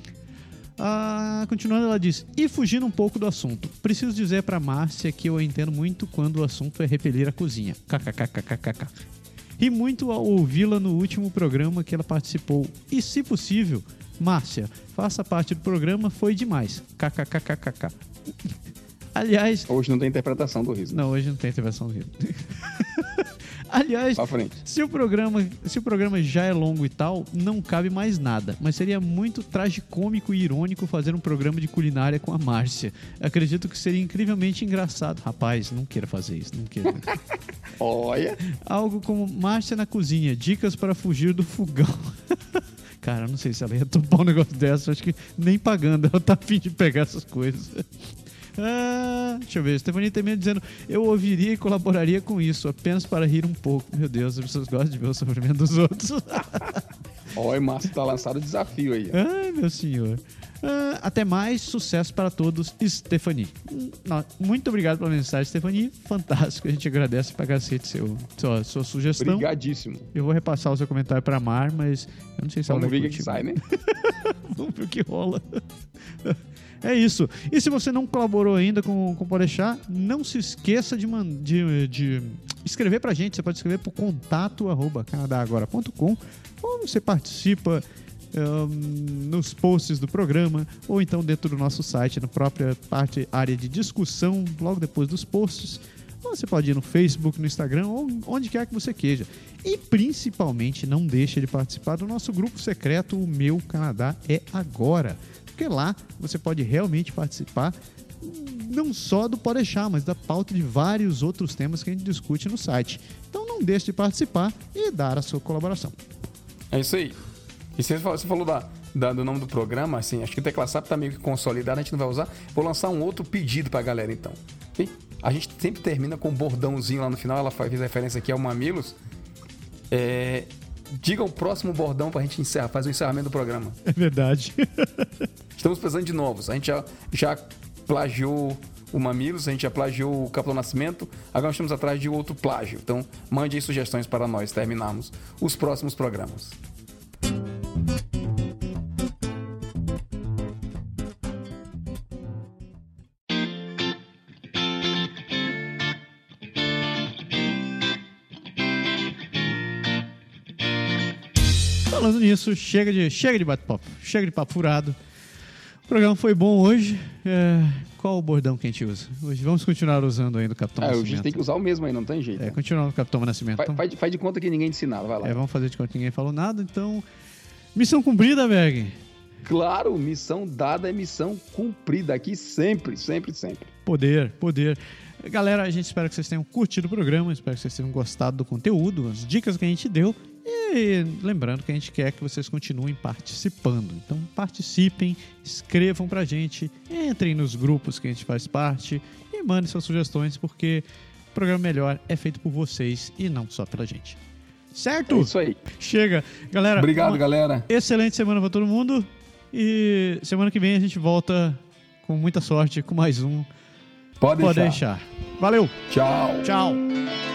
Ah, continuando, ela diz: E fugindo um pouco do assunto, preciso dizer pra Márcia que eu entendo muito quando o assunto é repelir a cozinha. KKKKKK. Ri muito ao ouvi-la no último programa que ela participou. E, se possível, Márcia, faça parte do programa, foi demais. KKKKK. Aliás, Hoje não tem interpretação do riso. não, hoje não tem intervenção do Rio. Aliás, se o programa, se o programa já é longo e tal, não cabe mais nada. Mas seria muito tragicômico e irônico fazer um programa de culinária com a Márcia. Acredito que seria incrivelmente engraçado. Rapaz, não queira fazer isso, não queira. Olha. Algo como Márcia na cozinha, dicas para fugir do fogão. Cara, não sei se ela ia topar um negócio dessa. Acho que nem pagando ela tá afim de pegar essas coisas. Ah, deixa eu ver. Stephanie também dizendo: Eu ouviria e colaboraria com isso, apenas para rir um pouco. Meu Deus, as pessoas gostam de ver o sofrimento dos outros. Olha, Márcio, tá lançado o desafio aí. Ai, meu senhor. Ah, até mais, sucesso para todos, Stephanie. Hum, Muito obrigado pela mensagem, Stephanie. Fantástico, a gente agradece pra cacete seu, sua, sua sugestão. Obrigadíssimo. Eu vou repassar o seu comentário pra Mar, mas eu não sei se ela Vamos vai ver o que, que sai, né? Vamos ver o que rola. É isso. E se você não colaborou ainda com, com o Podeixar, não se esqueça de, man- de, de escrever pra gente. Você pode escrever por contato arroba canadagora.com ou você participa ahn, nos posts do programa ou então dentro do nosso site, na própria parte área de discussão, logo depois dos posts. Você pode ir no Facebook, no Instagram ou onde quer que você queja. E principalmente não deixe de participar do nosso grupo secreto, o Meu Canadá é Agora. Porque lá você pode realmente participar não só do Podeixar, mas da pauta de vários outros temas que a gente discute no site. Então não deixe de participar e dar a sua colaboração. É isso aí. E você falou, da, da- do nome do programa, assim, acho que o Tecla SAP tá meio que consolidado, a gente não vai usar. Vou lançar um outro pedido pra galera, então. Ok? A gente sempre termina com um bordãozinho lá no final, ela faz referência aqui ao Mamilos. É, diga o próximo bordão pra gente encerrar, fazer o encerramento do programa. É verdade. Estamos precisando de novos. A gente já, já plagiou o Mamilos, a gente já plagiou o Capitão Nascimento, agora estamos atrás de outro plágio. Então, mande aí sugestões para nós terminarmos os próximos programas. Falando nisso, chega de, chega de bate-papo, chega de papo furado. O programa foi bom hoje. É, qual o bordão que a gente usa? Hoje vamos continuar usando ainda o Capitão Ah, a Nascimento. gente tem que usar o mesmo aí, não tem jeito. É, continuar no Capitão Nascimento. Faz, Então, faz de- faz de conta que ninguém ensinava, vai lá. é, vamos fazer de conta que ninguém falou nada. Então, missão cumprida, Berg. Claro, missão dada é missão cumprida aqui sempre, sempre, sempre. Poder, poder. Galera, a gente espera que vocês tenham curtido o programa, espero que vocês tenham gostado do conteúdo, as dicas que a gente deu. E lembrando que a gente quer que vocês continuem participando. Então participem, escrevam pra gente, entrem nos grupos que a gente faz parte e mandem suas sugestões, porque o programa melhor é feito por vocês e não só pela gente. Certo? É isso aí. Chega. Galera, Obrigado, galera. excelente semana pra todo mundo. E semana que vem a gente volta com muita sorte com mais um Pode Pode deixar. deixar. Valeu. Tchau. Tchau.